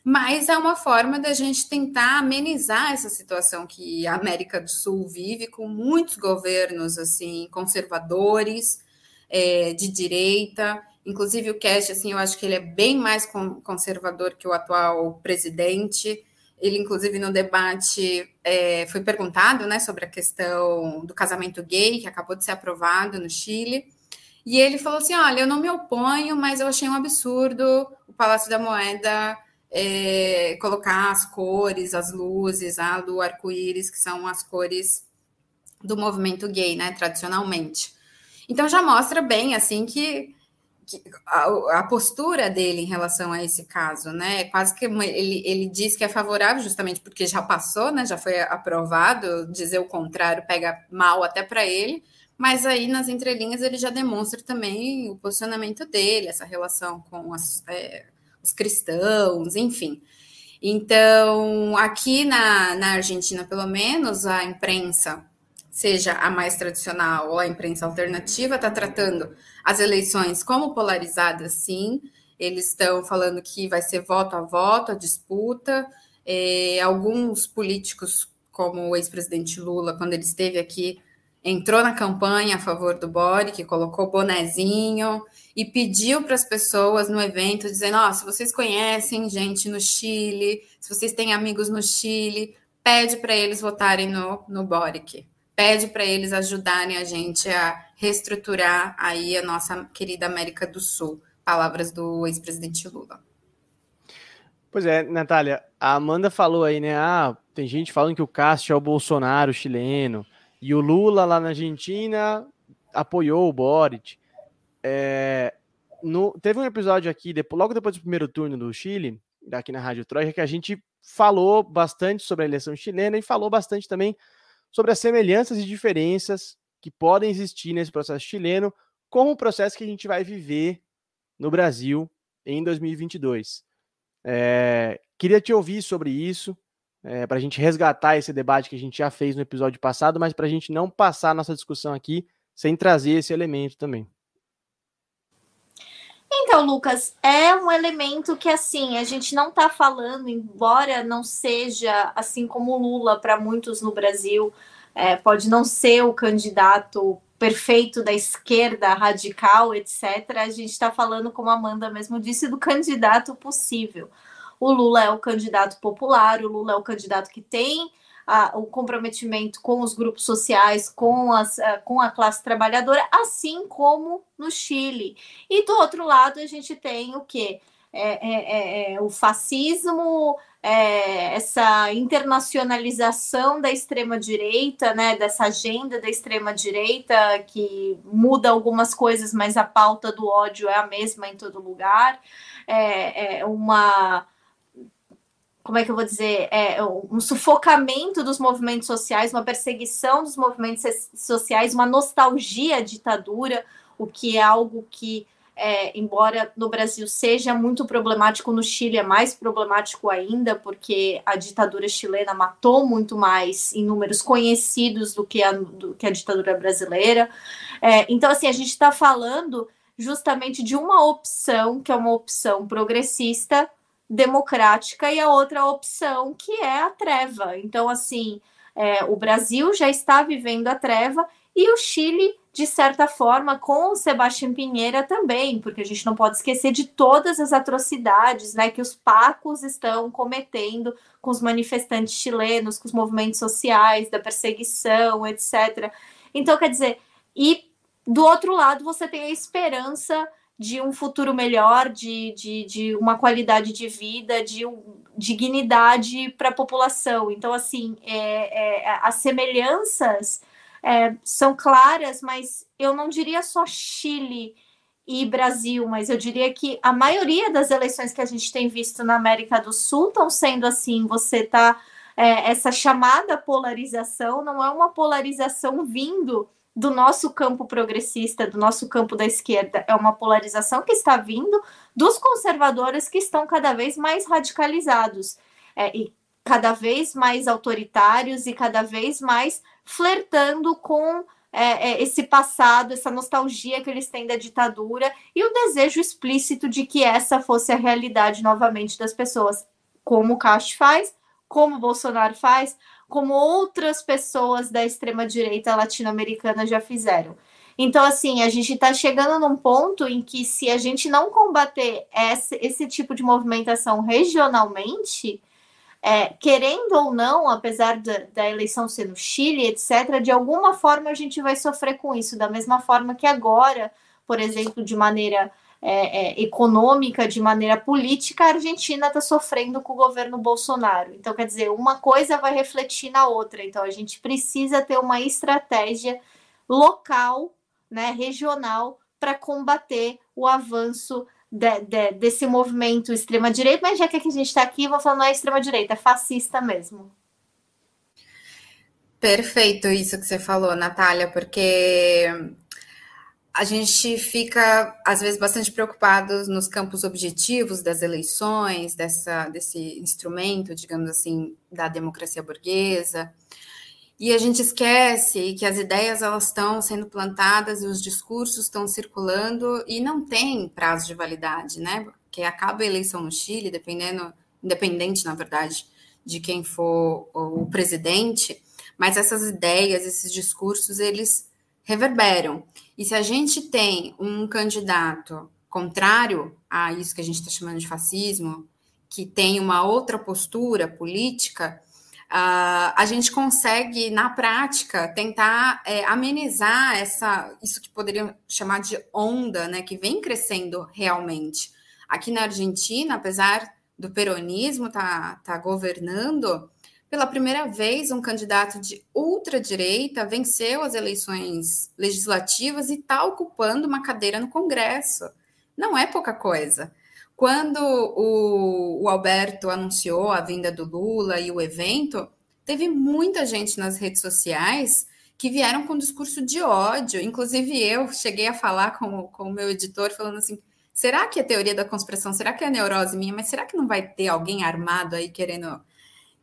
Speaker 2: mas é uma forma da gente tentar amenizar essa situação que a América do Sul vive, com muitos governos assim conservadores, é, de direita. Inclusive o Cash, assim, eu acho que ele é bem mais conservador que o atual presidente. Ele, inclusive, no debate é, foi perguntado né, sobre a questão do casamento gay, que acabou de ser aprovado no Chile. E ele falou assim: olha, eu não me oponho, mas eu achei um absurdo o Palácio da Moeda é, colocar as cores, as luzes, a do arco-íris, que são as cores do movimento gay, né, tradicionalmente. Então já mostra bem assim que a, a, postura dele em relação a esse caso, né? É quase que ele, ele diz que é favorável, justamente porque já passou, né? Já foi aprovado. Dizer o contrário pega mal até para ele, mas aí nas entrelinhas ele já demonstra também o posicionamento dele, essa relação com as, é, os cristãos, enfim. Então, aqui na, na Argentina, pelo menos, a imprensa seja a mais tradicional ou a imprensa alternativa, está tratando as eleições como polarizadas, sim. Eles estão falando que vai ser voto a voto, a disputa. É, alguns políticos como o ex-presidente Lula, quando ele esteve aqui, entrou na campanha a favor do Boric, colocou bonezinho e pediu para as pessoas no evento, dizendo: oh, se vocês conhecem gente no Chile, se vocês têm amigos no Chile, pede para eles votarem no, no Boric, pede para eles ajudarem a gente a reestruturar aí a nossa querida América do Sul. Palavras do ex-presidente Lula.
Speaker 1: Pois é, Natália, a Amanda falou aí, né? Ah, tem gente falando que o Castro é o Bolsonaro chileno. E o Lula lá na Argentina apoiou o Boric. É, no, teve um episódio aqui, depois, logo depois do primeiro turno do Chile, aqui na Rádio Troika, que a gente falou bastante sobre a eleição chilena e falou bastante também sobre as semelhanças e diferenças que podem existir nesse processo chileno com o processo que a gente vai viver no Brasil em 2022. É, queria te ouvir sobre isso, é, para a gente resgatar esse debate que a gente já fez no episódio passado, mas para a gente não passar nossa discussão aqui sem trazer esse elemento também.
Speaker 3: Então, Lucas, é um elemento que assim a gente não está falando, embora não seja assim como Lula para muitos no Brasil, é, pode não ser o candidato perfeito da esquerda radical, etc. A gente está falando, como a Amanda mesmo disse, do candidato possível. O Lula é o candidato popular, o Lula é o candidato que tem a, o comprometimento com os grupos sociais, com, as, a, com a classe trabalhadora, assim como no Chile. E do outro lado, a gente tem o quê? É, é, é, é o fascismo, é, essa internacionalização da extrema-direita, né, dessa agenda da extrema-direita que muda algumas coisas, mas a pauta do ódio é a mesma em todo lugar. É, é uma como é que eu vou dizer, é, um sufocamento dos movimentos sociais, uma perseguição dos movimentos sociais, uma nostalgia à ditadura, o que é algo que, é, embora no Brasil seja muito problemático, no Chile é mais problemático ainda, porque a ditadura chilena matou muito mais em números conhecidos do que a, do que a ditadura brasileira. É, então, assim, a gente está falando justamente de uma opção que é uma opção progressista democrática e a outra opção que é a treva. Então, assim, é, o Brasil já está vivendo a treva e o Chile, de certa forma, com o Sebastião Pinheira também, porque a gente não pode esquecer de todas as atrocidades né, que os pacos estão cometendo com os manifestantes chilenos, com os movimentos sociais, da perseguição, etc. Então, quer dizer, e do outro lado, você tem a esperança de um futuro melhor, de, de, de uma qualidade de vida, de um, dignidade para a população. Então, assim, é, é, as semelhanças é, são claras, mas eu não diria só Chile e Brasil, mas eu diria que a maioria das eleições que a gente tem visto na América do Sul estão sendo assim. Você tá é, essa chamada polarização não é uma polarização vindo do nosso campo progressista, do nosso campo da esquerda, é uma polarização que está vindo dos conservadores que estão cada vez mais radicalizados é, e cada vez mais autoritários e cada vez mais flertando com é, é, esse passado, essa nostalgia que eles têm da ditadura e o desejo explícito de que essa fosse a realidade novamente das pessoas, como o Castro faz, como o Bolsonaro faz, como outras pessoas da extrema-direita latino-americana já fizeram. Então, assim, a gente está chegando num ponto em que, se a gente não combater esse, esse tipo de movimentação regionalmente, é, querendo ou não, apesar da, da, eleição ser no Chile, etc., de alguma forma a gente vai sofrer com isso, da mesma forma que agora, por exemplo, de maneira é, é, econômica, de maneira política, a Argentina está sofrendo com o governo Bolsonaro. Então, quer dizer, uma coisa vai refletir na outra. Então, a gente precisa ter uma estratégia local, né, regional, para combater o avanço de, de, desse movimento extrema-direita. Mas já que a gente está aqui, vou falar não é extrema-direita, é fascista mesmo.
Speaker 2: Perfeito isso que você falou, Natália, porque a gente fica, às vezes, bastante preocupados nos campos objetivos das eleições, dessa, desse instrumento, digamos assim, da democracia burguesa. E a gente esquece que as ideias elas estão sendo plantadas e os discursos estão circulando e não tem prazo de validade, né? Porque acaba a eleição no Chile, dependendo, independente, na verdade, de quem for o presidente, mas essas ideias, esses discursos, eles reverberam. E se a gente tem um candidato contrário a isso que a gente está chamando de fascismo, que tem uma outra postura política, uh, a gente consegue, na prática, tentar é, amenizar essa, isso que poderiam chamar de onda, né, que vem crescendo realmente. Aqui na Argentina, apesar do peronismo estar tá, tá governando, pela primeira vez, um candidato de ultradireita venceu as eleições legislativas e está ocupando uma cadeira no Congresso. Não é pouca coisa. Quando o, o Alberto anunciou a vinda do Lula e o evento, teve muita gente nas redes sociais que vieram com um discurso de ódio. Inclusive, eu cheguei a falar com, com o meu editor, falando assim: será que é teoria da conspiração? Será que é neurose minha? Mas será que não vai ter alguém armado aí querendo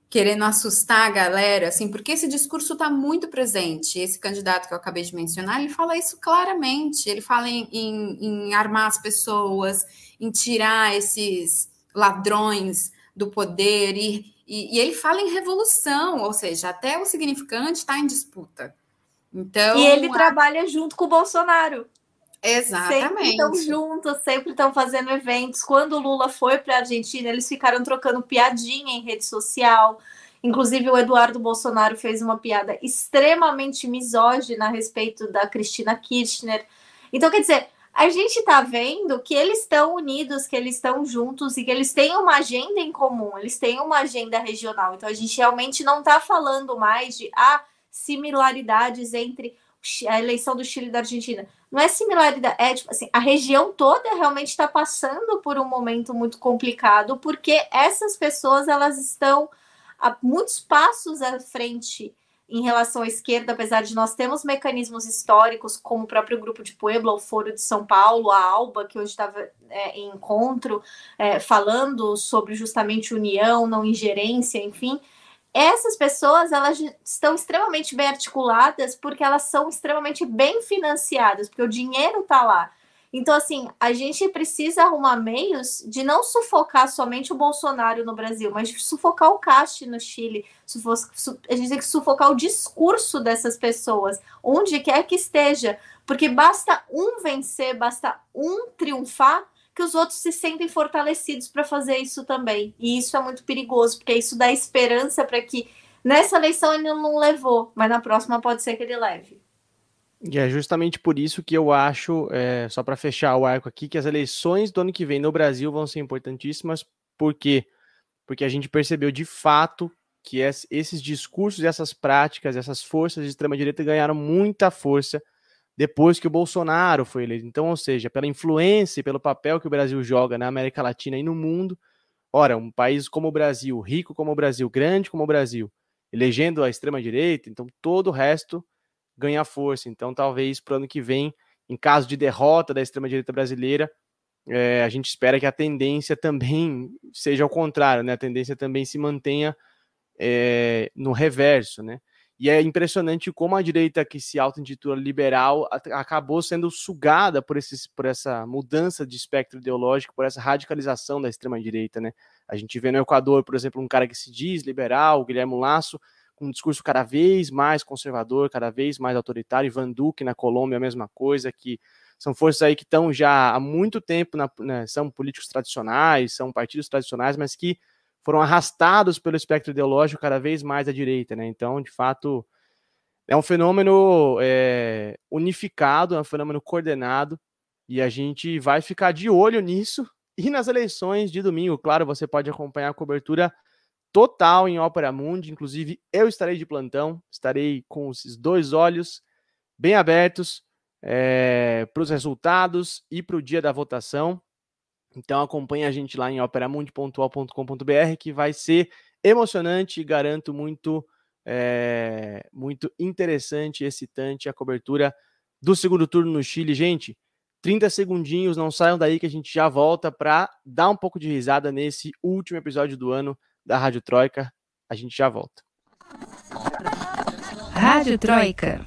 Speaker 2: querendo assustar a galera, assim, porque esse discurso está muito presente. Esse candidato que eu acabei de mencionar, ele fala isso claramente. Ele fala em, em, em armar as pessoas, em tirar esses ladrões do poder, e, e, e, ele fala em revolução, ou seja, até o significante está em disputa. Então,
Speaker 3: e ele a... trabalha junto com o Bolsonaro.
Speaker 2: Exatamente.
Speaker 3: Sempre estão juntos, sempre estão fazendo eventos. Quando o Lula foi para a Argentina, eles ficaram trocando piadinha em rede social. Inclusive, o Eduardo Bolsonaro fez uma piada extremamente misógina a respeito da Cristina Kirchner. Então, quer dizer, a gente está vendo que eles estão unidos, que eles estão juntos e que eles têm uma agenda em comum, eles têm uma agenda regional. Então, a gente realmente não está falando mais de ah, similaridades entre a eleição do Chile e da Argentina não é similaridade, é tipo assim, a região toda realmente está passando por um momento muito complicado, porque essas pessoas elas estão a muitos passos à frente em relação à esquerda, apesar de nós termos mecanismos históricos, como o próprio Grupo de Puebla, o Foro de São Paulo, a ALBA, que hoje estava é, em encontro, é, falando sobre justamente união, não ingerência, enfim, essas pessoas elas estão extremamente bem articuladas porque elas são extremamente bem financiadas, porque o dinheiro está lá. Então, assim, a gente precisa arrumar meios de não sufocar somente o Bolsonaro no Brasil, mas de sufocar o Cast no Chile. A gente tem que sufocar o discurso dessas pessoas, onde quer que esteja. Porque basta um vencer, basta um triunfar, que os outros se sentem fortalecidos para fazer isso também. E isso é muito perigoso, porque isso dá esperança para que nessa eleição ele não levou, mas na próxima pode ser que ele leve.
Speaker 1: E é justamente por isso que eu acho, é, só para fechar o arco aqui, que as eleições do ano que vem no Brasil vão ser importantíssimas. Por quê? Porque a gente percebeu de fato que esses discursos, essas práticas, essas forças de extrema-direita ganharam muita força depois que o Bolsonaro foi eleito. Então, ou seja, pela influência e pelo papel que o Brasil joga na América Latina e no mundo, ora, um país como o Brasil, rico como o Brasil, grande como o Brasil, elegendo a extrema-direita, então todo o resto ganha força. Então, talvez para o ano que vem, em caso de derrota da extrema-direita brasileira, é, a gente espera que a tendência também seja ao contrário, né? A tendência também se mantenha é, no reverso, né? E é impressionante como a direita que se auto-intitula liberal acabou sendo sugada por, esses, por essa mudança de espectro ideológico, por essa radicalização da extrema-direita, né? A gente vê no Equador, por exemplo, um cara que se diz liberal, Guilherme Lasso, com um discurso cada vez mais conservador, cada vez mais autoritário, Ivan Duque na Colômbia, a mesma coisa, que são forças aí que estão já há muito tempo, na, né, são políticos tradicionais, são partidos tradicionais, mas que foram arrastados pelo espectro ideológico cada vez mais à direita, né? Então, de fato, é um fenômeno é, unificado, é um fenômeno coordenado, e a gente vai ficar de olho nisso. E nas eleições de domingo, claro, você pode acompanhar a cobertura total em Ópera Mundi, inclusive eu estarei de plantão, estarei com esses dois olhos bem abertos é, para os resultados e para o dia da votação. Então acompanhe a gente lá em operamundi.com.br que vai ser emocionante e garanto muito é, muito interessante e excitante a cobertura do segundo turno no Chile. Gente, 30 segundinhos, não saiam daí que a gente já volta para dar um pouco de risada nesse último episódio do ano da Rádio Troika. A gente já volta.
Speaker 4: Rádio Troika.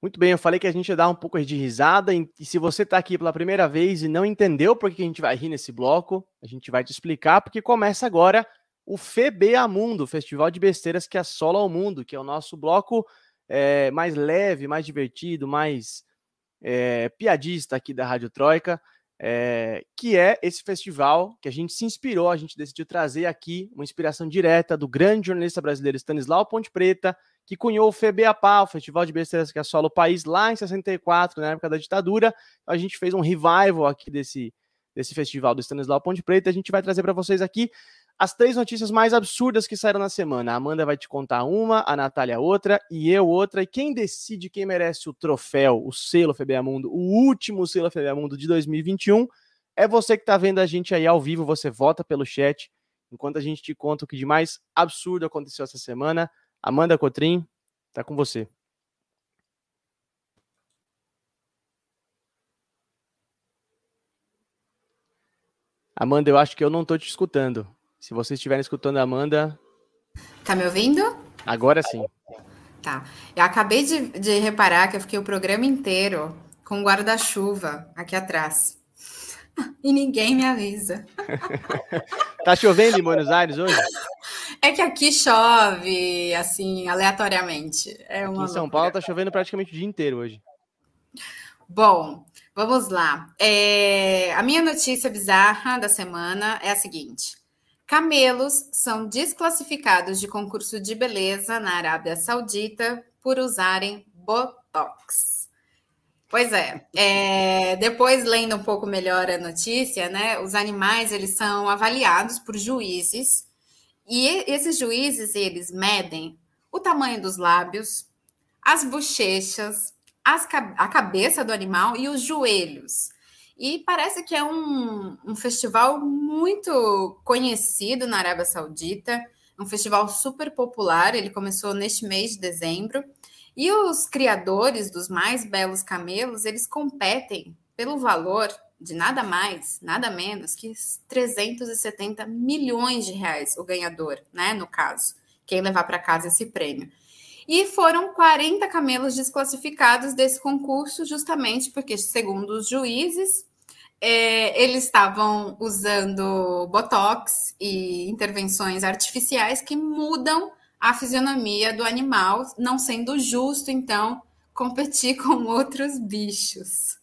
Speaker 1: Muito bem, eu falei que a gente ia dar um pouco de risada, e se você está aqui pela primeira vez e não entendeu por que a gente vai rir nesse bloco, a gente vai te explicar, porque começa agora o FBA Mundo, Festival de Besteiras que assola o mundo, que é o nosso bloco é, mais leve, mais divertido, mais é, piadista aqui da Rádio Troika, é, que é esse festival que a gente se inspirou, a gente decidiu trazer aqui uma inspiração direta do grande jornalista brasileiro Stanislau Ponte Preta, que cunhou o FEBAPA, o Festival de Besteiras que assola o país, lá em 64, na época da ditadura. A gente fez um revival aqui desse, desse festival do Stanislau Ponte Preta. A gente vai trazer para vocês aqui as três notícias mais absurdas que saíram na semana. A Amanda vai te contar uma, a Natália outra e eu outra. E quem decide quem merece o troféu, o selo FBA Mundo, o último selo FBA Mundo de 2021, é você que está vendo a gente aí ao vivo. Você vota pelo chat enquanto a gente te conta o que de mais absurdo aconteceu essa semana. Amanda Cotrim, tá com você. Amanda, eu acho que eu não tô te escutando. Se vocês estiverem escutando a Amanda.
Speaker 2: Tá me ouvindo?
Speaker 1: Agora sim.
Speaker 2: Tá. Eu acabei de, de reparar que eu fiquei o programa inteiro com guarda-chuva aqui atrás. E ninguém me avisa.
Speaker 1: tá chovendo em Buenos Aires hoje?
Speaker 2: É que aqui chove, assim, aleatoriamente. É
Speaker 1: aqui em São loucura. Paulo tá chovendo praticamente o dia inteiro hoje.
Speaker 2: Bom, vamos lá. É... A minha notícia bizarra da semana é a seguinte: camelos são desclassificados de concurso de beleza na Arábia Saudita por usarem botox. Pois é, é, depois lendo um pouco melhor a notícia, né? Os animais eles são avaliados por juízes e esses juízes, eles medem o tamanho dos lábios, as bochechas, as, a cabeça do animal e os joelhos. E parece que é um, um festival muito conhecido na Arábia Saudita, um festival super popular. Ele começou neste mês de dezembro. E os criadores dos mais belos camelos, eles competem pelo valor de nada mais, nada menos que 370 milhões de reais o ganhador, né? No caso, quem levar para casa esse prêmio. E foram 40 camelos desclassificados desse concurso, justamente porque, segundo os juízes, é, eles estavam usando botox e intervenções artificiais que mudam a fisionomia do animal, não sendo justo, então, competir com outros bichos.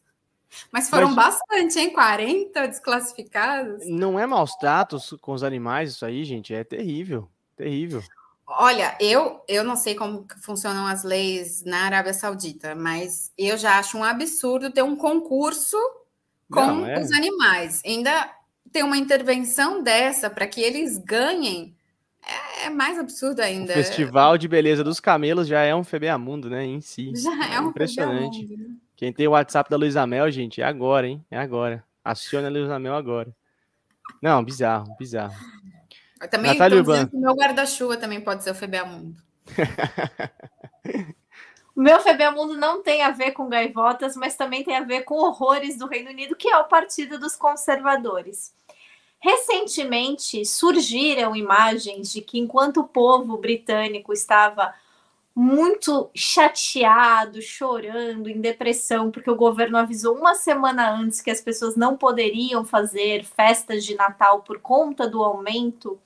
Speaker 2: Mas foram Mas, bastante, hein? 40 desclassificados.
Speaker 1: Não é maus tratos com os animais isso aí, gente? É terrível, terrível.
Speaker 2: Olha, eu, eu não sei como funcionam as leis na Arábia Saudita, mas eu já acho um absurdo ter um concurso com não, é. os animais. Ainda ter uma intervenção dessa para que eles ganhem é, é, mais absurdo ainda. O
Speaker 1: Festival de Beleza dos Camelos já é um FBA Mundo, né? Em si.
Speaker 2: Já é, é um impressionante. Mundo, né?
Speaker 1: Quem tem o WhatsApp da Luísa Mel, gente, é agora, hein? É agora. Aciona a Luísa Mel agora. Não, bizarro, bizarro.
Speaker 2: Eu também Natália Urban. que meu guarda-chuva também pode ser o FBA Mundo.
Speaker 3: o meu FBA Mundo não tem a ver com gaivotas, mas também tem a ver com horrores do Reino Unido, que é o Partido dos Conservadores. Recentemente surgiram imagens de que enquanto o povo britânico estava muito chateado, chorando, em depressão, porque o governo avisou uma semana antes que as pessoas não poderiam fazer festas de Natal por conta do aumento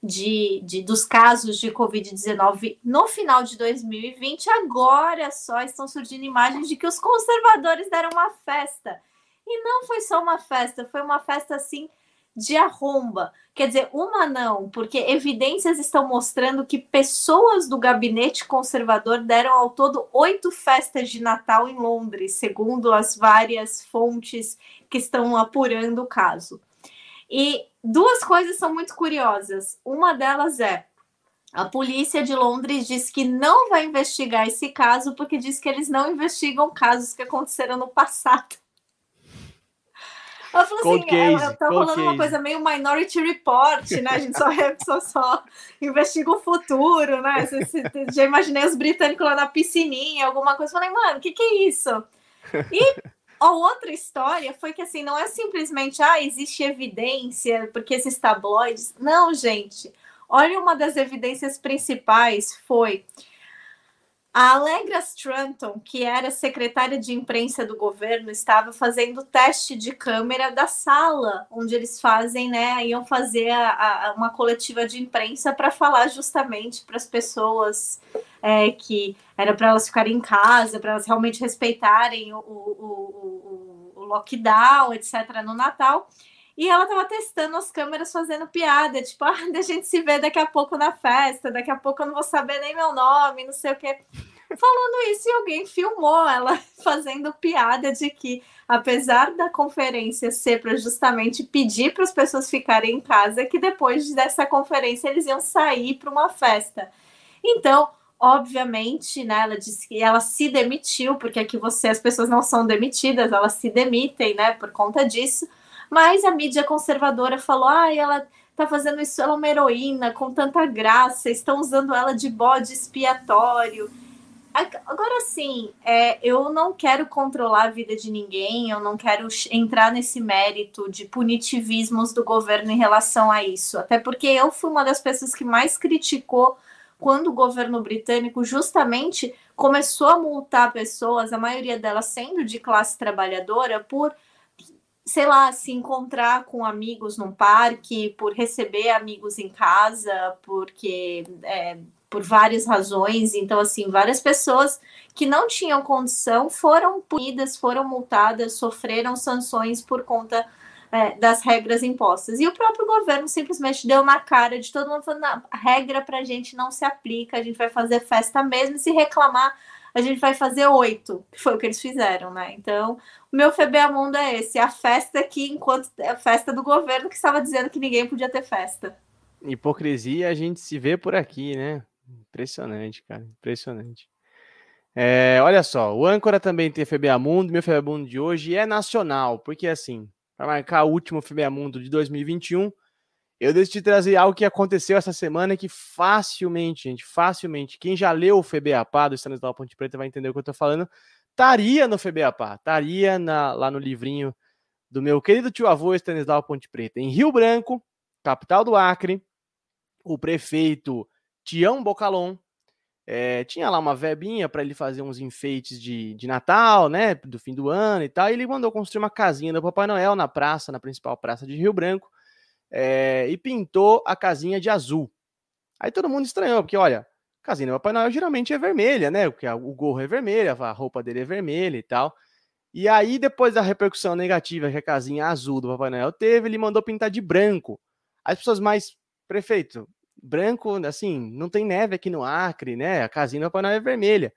Speaker 3: de, de dos casos de Covid-19 no final de 2020. Agora só estão surgindo imagens de que os conservadores deram uma festa. E não foi só uma festa, foi uma festa assim de arromba. Quer dizer, uma não, porque evidências estão mostrando que pessoas do gabinete conservador deram ao todo oito festas de Natal em Londres, segundo as várias fontes que estão apurando o caso. E duas coisas são muito curiosas. Uma delas é a polícia de Londres diz que não vai investigar esse caso porque diz que eles não investigam casos que aconteceram no passado. Eu falo assim, case, eu, eu tô rolando case. uma coisa meio Minority Report, né? A gente só, só, só investiga o futuro, né? Já imaginei os britânicos lá na piscininha, alguma coisa. Falei, mano, o que, que é isso? E a outra história foi que assim, não é simplesmente ah, existe evidência porque esses tabloides. Não, gente. Olha, uma das evidências principais foi a Allegra Stranton, que era secretária de imprensa do governo, estava fazendo teste de câmera da sala onde eles fazem, né? Iam fazer a, a, uma coletiva de imprensa para falar justamente para as pessoas é, que era para elas ficarem em casa, para elas realmente respeitarem o, o, o, o lockdown, etc., no Natal. E ela estava testando as câmeras, fazendo piada, tipo, ah, a gente se vê daqui a pouco na festa, daqui a pouco eu não vou saber nem meu nome, não sei o quê. Falando isso, e alguém filmou ela fazendo piada de que, apesar da conferência ser para justamente pedir para as pessoas ficarem em casa, que depois dessa conferência eles iam sair para uma festa. Então, obviamente, né, ela disse que ela se demitiu, porque aqui você, as pessoas não são demitidas, elas se demitem, né, por conta disso. Mas a mídia conservadora falou: ah, ela tá fazendo isso, ela é uma heroína com tanta graça, estão usando ela de bode expiatório. Agora sim, é, eu não quero controlar a vida de ninguém, eu não quero entrar nesse mérito de punitivismos do governo em relação a isso. Até porque eu fui uma das pessoas que mais criticou quando o governo britânico justamente começou a multar pessoas, a maioria delas sendo de classe trabalhadora, por sei lá, se encontrar com amigos num parque, por receber amigos em casa, porque é, por várias razões. Então, assim, várias pessoas que não tinham condição foram punidas, foram multadas, sofreram sanções por conta é, das regras impostas. E o próprio governo simplesmente deu na cara de todo mundo falando: a regra para a gente não se aplica, a gente vai fazer festa mesmo, se reclamar, a gente vai fazer oito, que foi o que eles fizeram, né? Então, o meu Febeamundo é esse, a festa aqui, enquanto a festa do governo que estava dizendo que ninguém podia ter festa.
Speaker 1: Hipocrisia a gente se vê por aqui, né? Impressionante, cara, impressionante. É, olha só, o âncora também tem Febeamundo, meu Febeamundo de hoje é nacional, porque assim, para marcar o último Febeamundo de 2021, eu decidi trazer algo que aconteceu essa semana que facilmente, gente, facilmente, quem já leu o FBAPA do Stanislau Ponte Preta vai entender o que eu tô falando, estaria no FBAPA, estaria lá no livrinho do meu querido tio avô Stanislau Ponte Preta. Em Rio Branco, capital do Acre, o prefeito Tião Bocalon é, tinha lá uma verbinha para ele fazer uns enfeites de, de Natal, né, do fim do ano e tal, e ele mandou construir uma casinha do Papai Noel na praça, na principal praça de Rio Branco, é, e pintou a casinha de azul. Aí todo mundo estranhou, porque olha, a casinha do Papai Noel geralmente é vermelha, né? Porque o gorro é vermelho, a roupa dele é vermelha e tal. E aí, depois da repercussão negativa que a casinha azul do Papai Noel teve, ele mandou pintar de branco. As pessoas mais, prefeito, branco, assim, não tem neve aqui no Acre, né? A casinha do Papai Noel é vermelha.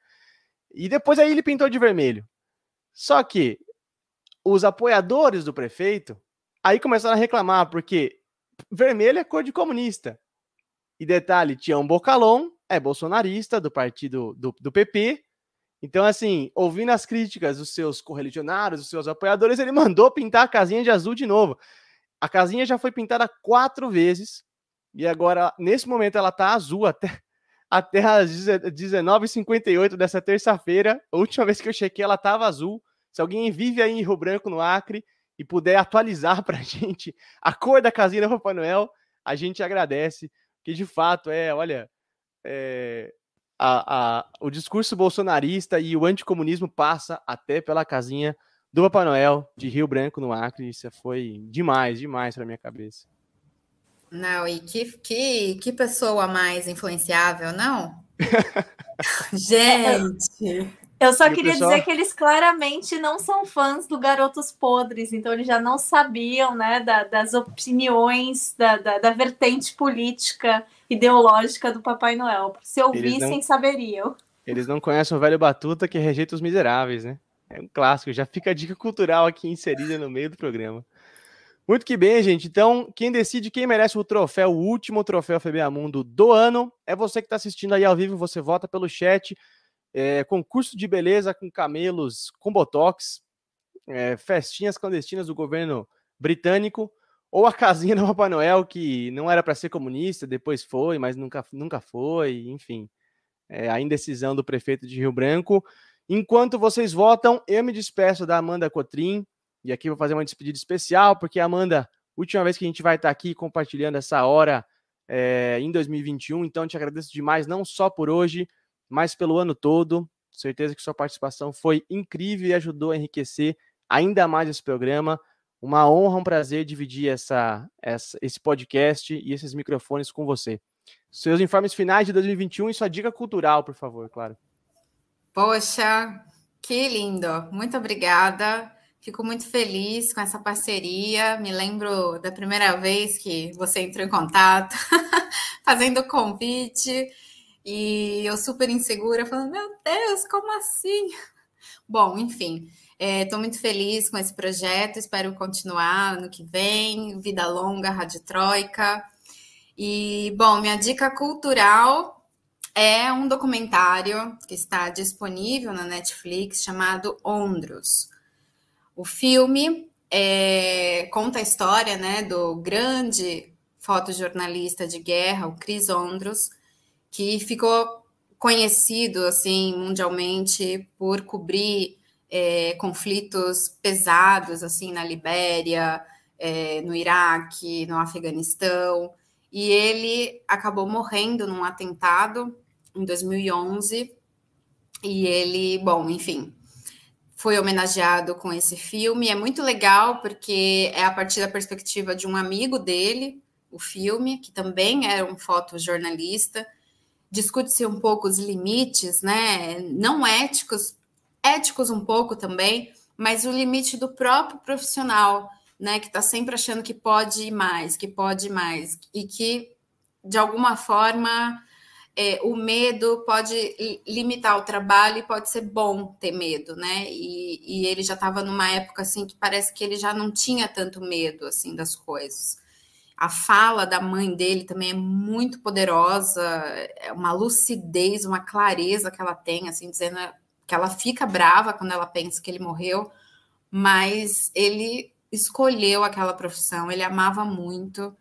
Speaker 1: E depois aí ele pintou de vermelho. Só que os apoiadores do prefeito aí começaram a reclamar, porque vermelho é cor de comunista. E detalhe, Tião Bocalon é bolsonarista do partido do, do PP. Então, assim, ouvindo as críticas dos seus correligionários, dos seus apoiadores, ele mandou pintar a casinha de azul de novo. A casinha já foi pintada quatro vezes. E agora, nesse momento, ela tá azul até, até as 19h58 dessa terça-feira. A última vez que eu chequei, ela tava azul. Se alguém vive aí em Rio Branco, no Acre, e puder atualizar para a gente a cor da casinha do Papai Noel, a gente agradece, que de fato é, olha, é, a, a, o discurso bolsonarista e o anticomunismo passa até pela casinha do Papai Noel de Rio Branco, no Acre. Isso foi demais, demais para minha cabeça.
Speaker 2: Não, e que, que, que pessoa mais influenciável, não? Gente!
Speaker 3: Eu só e queria pessoal... dizer que eles claramente não são fãs do Garotos Podres, então eles já não sabiam né, da, das opiniões, da, da, da, vertente política, ideológica do Papai Noel. Se ouvissem, não... saberiam.
Speaker 1: Eles não conhecem o velho Batuta que rejeita os miseráveis, né? É um clássico, já fica a dica cultural aqui inserida no meio do programa. Muito que bem, gente. Então, quem decide quem merece o troféu, o último troféu FBA Mundo do ano, é você que está assistindo aí ao vivo. Você vota pelo chat é, concurso de beleza com camelos com botox, é, festinhas clandestinas do governo britânico, ou a casinha do Papai Noel, que não era para ser comunista, depois foi, mas nunca, nunca foi, enfim. É, a indecisão do prefeito de Rio Branco. Enquanto vocês votam, eu me despeço da Amanda Cotrim, e aqui vou fazer uma despedida especial, porque Amanda, última vez que a gente vai estar aqui compartilhando essa hora é, em 2021, então te agradeço demais, não só por hoje, mas pelo ano todo. Certeza que sua participação foi incrível e ajudou a enriquecer ainda mais esse programa. Uma honra, um prazer dividir essa, essa, esse podcast e esses microfones com você. Seus informes finais de 2021 e sua dica cultural, por favor, claro.
Speaker 2: Poxa, que lindo! Muito obrigada. Fico muito feliz com essa parceria. Me lembro da primeira vez que você entrou em contato, fazendo o convite, e eu super insegura, falando: Meu Deus, como assim? Bom, enfim, Estou é, muito feliz com esse projeto, espero continuar ano que vem. Vida longa, Rádio Troika. E, bom, minha dica cultural é um documentário que está disponível na Netflix chamado Ondros. O filme é, conta a história né, do grande fotojornalista de guerra, o Chris Ondros, que ficou conhecido assim mundialmente por cobrir é, conflitos pesados assim na Libéria, é, no Iraque, no Afeganistão, e ele acabou morrendo num atentado em 2011. E ele, bom, enfim, foi homenageado com esse filme. É muito legal porque é a partir da perspectiva de um amigo dele, o filme, que também era um fotojornalista. Discute-se um pouco os limites, né, não éticos éticos um pouco também, mas o limite do próprio profissional, né, que está sempre achando que pode ir mais, que pode ir mais, e que, de alguma forma, é, o medo pode limitar o trabalho e pode ser bom ter medo, né? E, e ele já estava numa época assim que parece que ele já não tinha tanto medo assim das coisas. A fala da mãe dele também é muito poderosa, é uma lucidez, uma clareza que ela tem, assim, dizendo que ela fica brava quando ela pensa que ele morreu, mas ele escolheu aquela profissão, ele amava muito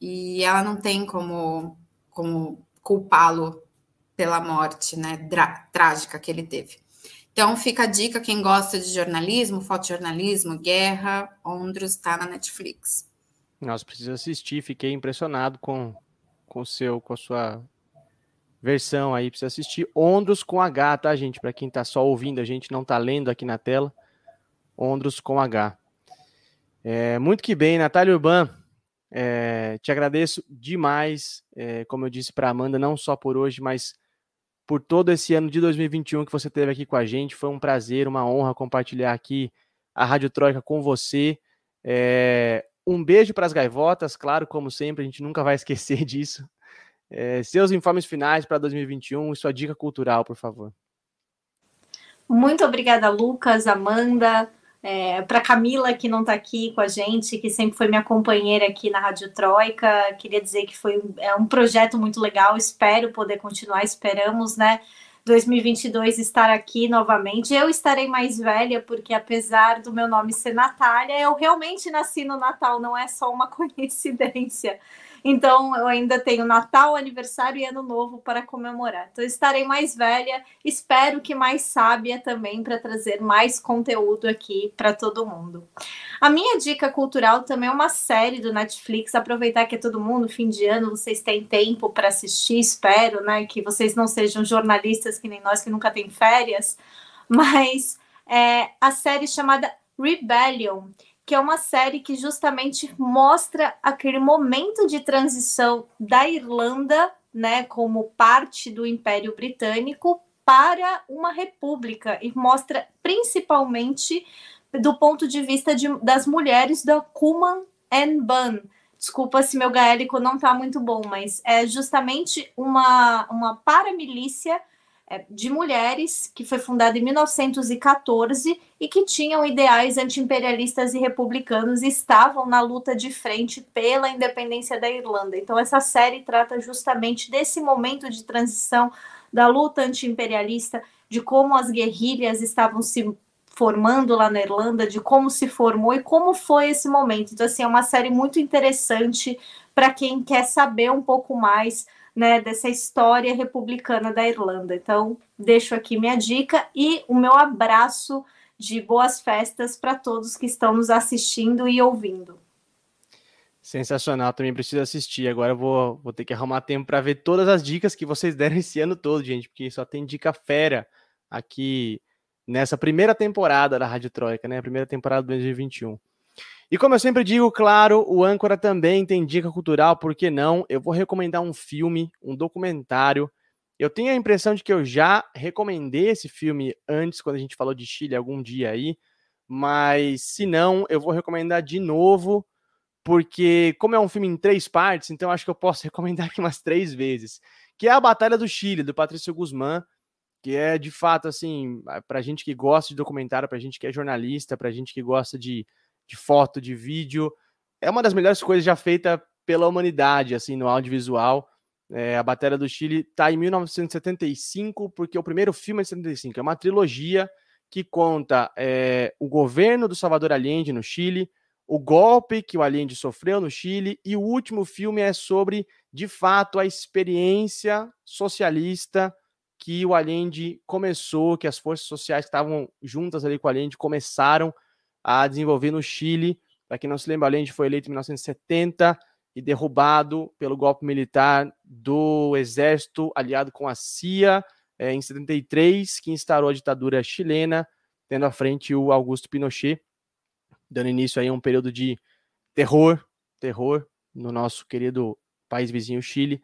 Speaker 2: e ela não tem como, como culpá-lo pela morte, né, trágica que ele teve. Então fica a dica quem gosta de jornalismo, fotojornalismo, guerra, Ondros está na Netflix.
Speaker 1: Nossa, preciso assistir, fiquei impressionado com com seu com a sua versão aí você assistir. Ondros com H, tá, gente? Para quem tá só ouvindo, a gente não tá lendo aqui na tela. Ondros com H. É, muito que bem, Natália Urban. É, te agradeço demais, é, como eu disse para Amanda, não só por hoje, mas por todo esse ano de 2021 que você teve aqui com a gente. Foi um prazer, uma honra compartilhar aqui a Rádio Troika com você. É, um beijo para as gaivotas, claro, como sempre, a gente nunca vai esquecer disso. É, seus informes finais para 2021 e sua dica cultural, por favor.
Speaker 3: Muito obrigada, Lucas, Amanda, é, para Camila, que não está aqui com a gente, que sempre foi minha companheira aqui na Rádio Troika. Queria dizer que foi é um projeto muito legal, espero poder continuar, esperamos, né? 2022 estar aqui novamente. Eu estarei mais velha, porque apesar do meu nome ser Natália, eu realmente nasci no Natal, não é só uma coincidência. Então, eu ainda tenho Natal, aniversário e Ano Novo para comemorar. Então, estarei mais velha, espero que mais sábia também para trazer mais conteúdo aqui para todo mundo. A minha dica cultural também é uma série do Netflix. Aproveitar que é todo mundo, fim de ano, vocês têm tempo para assistir, espero, né? Que vocês não sejam jornalistas que nem nós que nunca tem férias, mas é a série chamada Rebellion que é uma série que justamente mostra aquele momento de transição da Irlanda, né, como parte do Império Britânico para uma república e mostra principalmente do ponto de vista de, das mulheres da Cuman and Bun. Desculpa se meu gaélico não está muito bom, mas é justamente uma, uma paramilícia é, de mulheres, que foi fundada em 1914 e que tinham ideais antiimperialistas e republicanos e estavam na luta de frente pela independência da Irlanda. Então, essa série trata justamente desse momento de transição da luta antiimperialista, de como as guerrilhas estavam se formando lá na Irlanda, de como se formou e como foi esse momento. Então, assim, é uma série muito interessante para quem quer saber um pouco mais né, dessa história republicana da Irlanda. Então, deixo aqui minha dica e o meu abraço de boas festas para todos que estão nos assistindo e ouvindo.
Speaker 1: Sensacional, também preciso assistir. Agora vou, vou ter que arrumar tempo para ver todas as dicas que vocês deram esse ano todo, gente, porque só tem dica fera aqui nessa primeira temporada da Rádio Troika, né? Primeira temporada de 2021. E como eu sempre digo, claro, o Âncora também tem dica cultural, por que não? Eu vou recomendar um filme, um documentário. Eu tenho a impressão de que eu já recomendei esse filme antes, quando a gente falou de Chile algum dia aí, mas se não, eu vou recomendar de novo, porque como é um filme em três partes, então acho que eu posso recomendar aqui umas três vezes, que é a Batalha do Chile, do Patrício Guzmán, que é de fato assim, para gente que gosta de documentário, para gente que é jornalista, para gente que gosta de, de foto, de vídeo, é uma das melhores coisas já feita pela humanidade, assim, no audiovisual. É, a Batalha do Chile está em 1975, porque o primeiro filme é de 75, é uma trilogia que conta é, o governo do Salvador Allende no Chile, o golpe que o Allende sofreu no Chile, e o último filme é sobre, de fato, a experiência socialista que o Allende começou, que as forças sociais que estavam juntas ali com o Allende começaram a desenvolver no Chile. Para quem não se lembra, Allende foi eleito em 1970 e derrubado pelo golpe militar do exército aliado com a CIA é, em 73, que instaurou a ditadura chilena, tendo à frente o Augusto Pinochet, dando início aí a um período de terror, terror no nosso querido país vizinho Chile.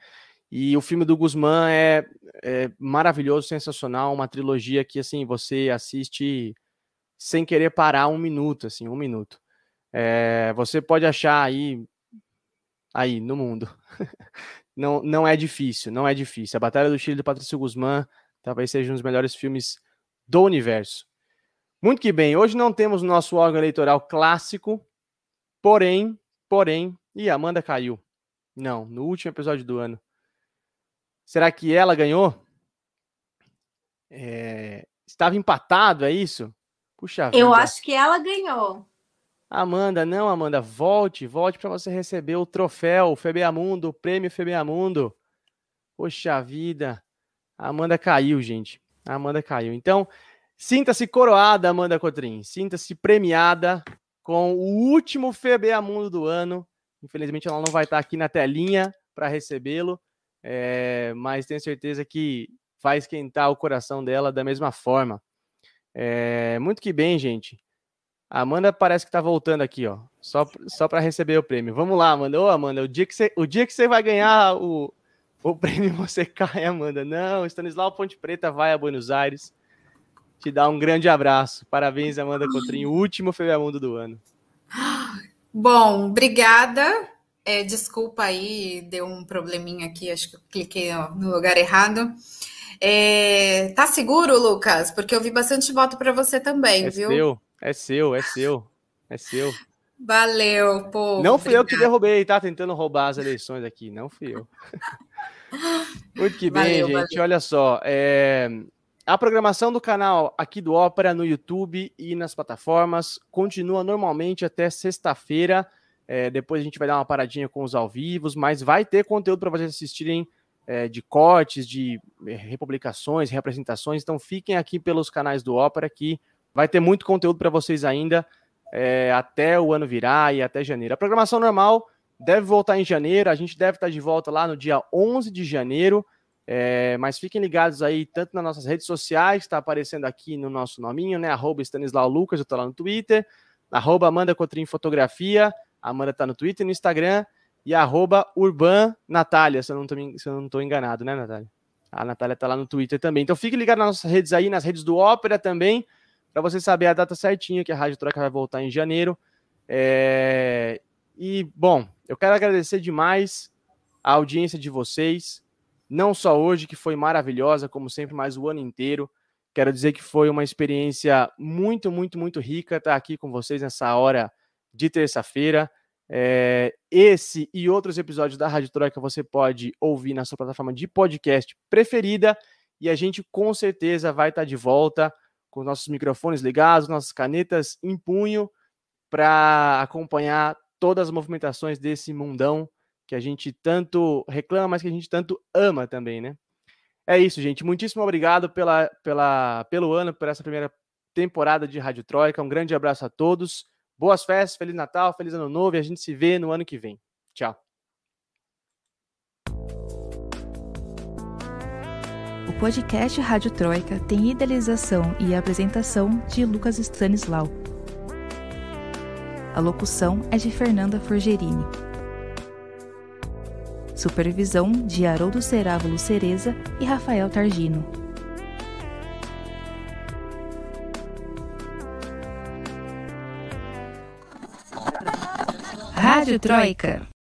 Speaker 1: E o filme do Guzmán é, é, maravilhoso, sensacional, uma trilogia que assim você assiste sem querer parar um minuto, assim, um minuto. É, você pode achar aí, aí no mundo. não, não é difícil, não é difícil. A Batalha do Chile do Patrício Guzmán talvez seja um dos melhores filmes do universo. Muito que bem, hoje não temos nosso órgão eleitoral clássico, porém, porém, e Amanda caiu. Não, no último episódio do ano. Será que ela ganhou? É... Estava empatado, é isso?
Speaker 3: Puxa vida. Eu acho que ela ganhou.
Speaker 1: Amanda, não, Amanda, volte, volte para você receber o troféu, o Febeamundo, o prêmio Febeamundo. Poxa vida. A Amanda caiu, gente. A Amanda caiu. Então, sinta-se coroada, Amanda Cotrim. Sinta-se premiada com o último Febeamundo do ano. Infelizmente, ela não vai estar aqui na telinha para recebê-lo é, mas tenho certeza que vai esquentar o coração dela da mesma forma. É, muito que bem, gente. A Amanda parece que está voltando aqui, ó, só, só para receber o prêmio. Vamos lá, Amanda. Ô, Amanda, o dia que você, o dia que você vai ganhar o, o prêmio, você cai, Amanda. Não, Stanislau Ponte Preta vai a Buenos Aires. Te dá um grande abraço. Parabéns, Amanda Cotrim, último Feveamundo do ano.
Speaker 2: Bom, obrigada é, desculpa aí, deu um probleminha aqui, acho que eu cliquei ó, no lugar errado. É, tá seguro, Lucas? Porque eu vi bastante voto para você também,
Speaker 1: é
Speaker 2: viu?
Speaker 1: Seu, é seu, é seu, é seu.
Speaker 2: Valeu, pô.
Speaker 1: Não fui eu que derrubei, tá tentando roubar as eleições aqui, não fui eu. Muito que bem, valeu, gente. Valeu. Olha só, é... a programação do canal aqui do Ópera no YouTube e nas plataformas continua normalmente até sexta-feira. É, depois a gente vai dar uma paradinha com os ao vivos, mas vai ter conteúdo para vocês assistirem é, de cortes, de é, republicações, reapresentações. Então fiquem aqui pelos canais do Ópera que vai ter muito conteúdo para vocês ainda é, até o ano virar e até janeiro. A programação normal deve voltar em janeiro, a gente deve estar de volta lá no dia 11 de janeiro. É, mas fiquem ligados aí, tanto nas nossas redes sociais, está aparecendo aqui no nosso nominho, né? Arroba Stanislau Lucas, eu estou lá no Twitter, arroba Amanda Cotrim Fotografia, a Amanda tá no Twitter e no Instagram. E arroba Urban Natália, se eu não tô enganado, né, Natália? A Natália tá lá no Twitter também. Então fique ligado nas nossas redes aí, nas redes do Ópera também, para você saber a data certinha que a Rádio Troca vai voltar em janeiro. É... E, bom, eu quero agradecer demais a audiência de vocês, não só hoje, que foi maravilhosa, como sempre, mas o ano inteiro. Quero dizer que foi uma experiência muito, muito, muito rica estar aqui com vocês nessa hora de terça-feira. É, esse e outros episódios da Rádio Troika você pode ouvir na sua plataforma de podcast preferida e a gente com certeza vai estar de volta com nossos microfones ligados, nossas canetas em punho, para acompanhar todas as movimentações desse mundão que a gente tanto reclama, mas que a gente tanto ama também, né? É isso, gente. Muitíssimo obrigado pela, pela, pelo ano, por essa primeira temporada de Rádio Troika. Um grande abraço a todos. Boas festas, Feliz Natal, Feliz Ano Novo e a gente se vê no ano que vem. Tchau.
Speaker 5: O podcast Rádio Troika tem idealização e apresentação de Lucas Stanislau. A locução é de Fernanda Forgerini. Supervisão de Haroldo Cerávulo Cereza e Rafael Targino.
Speaker 4: Rádio Troika.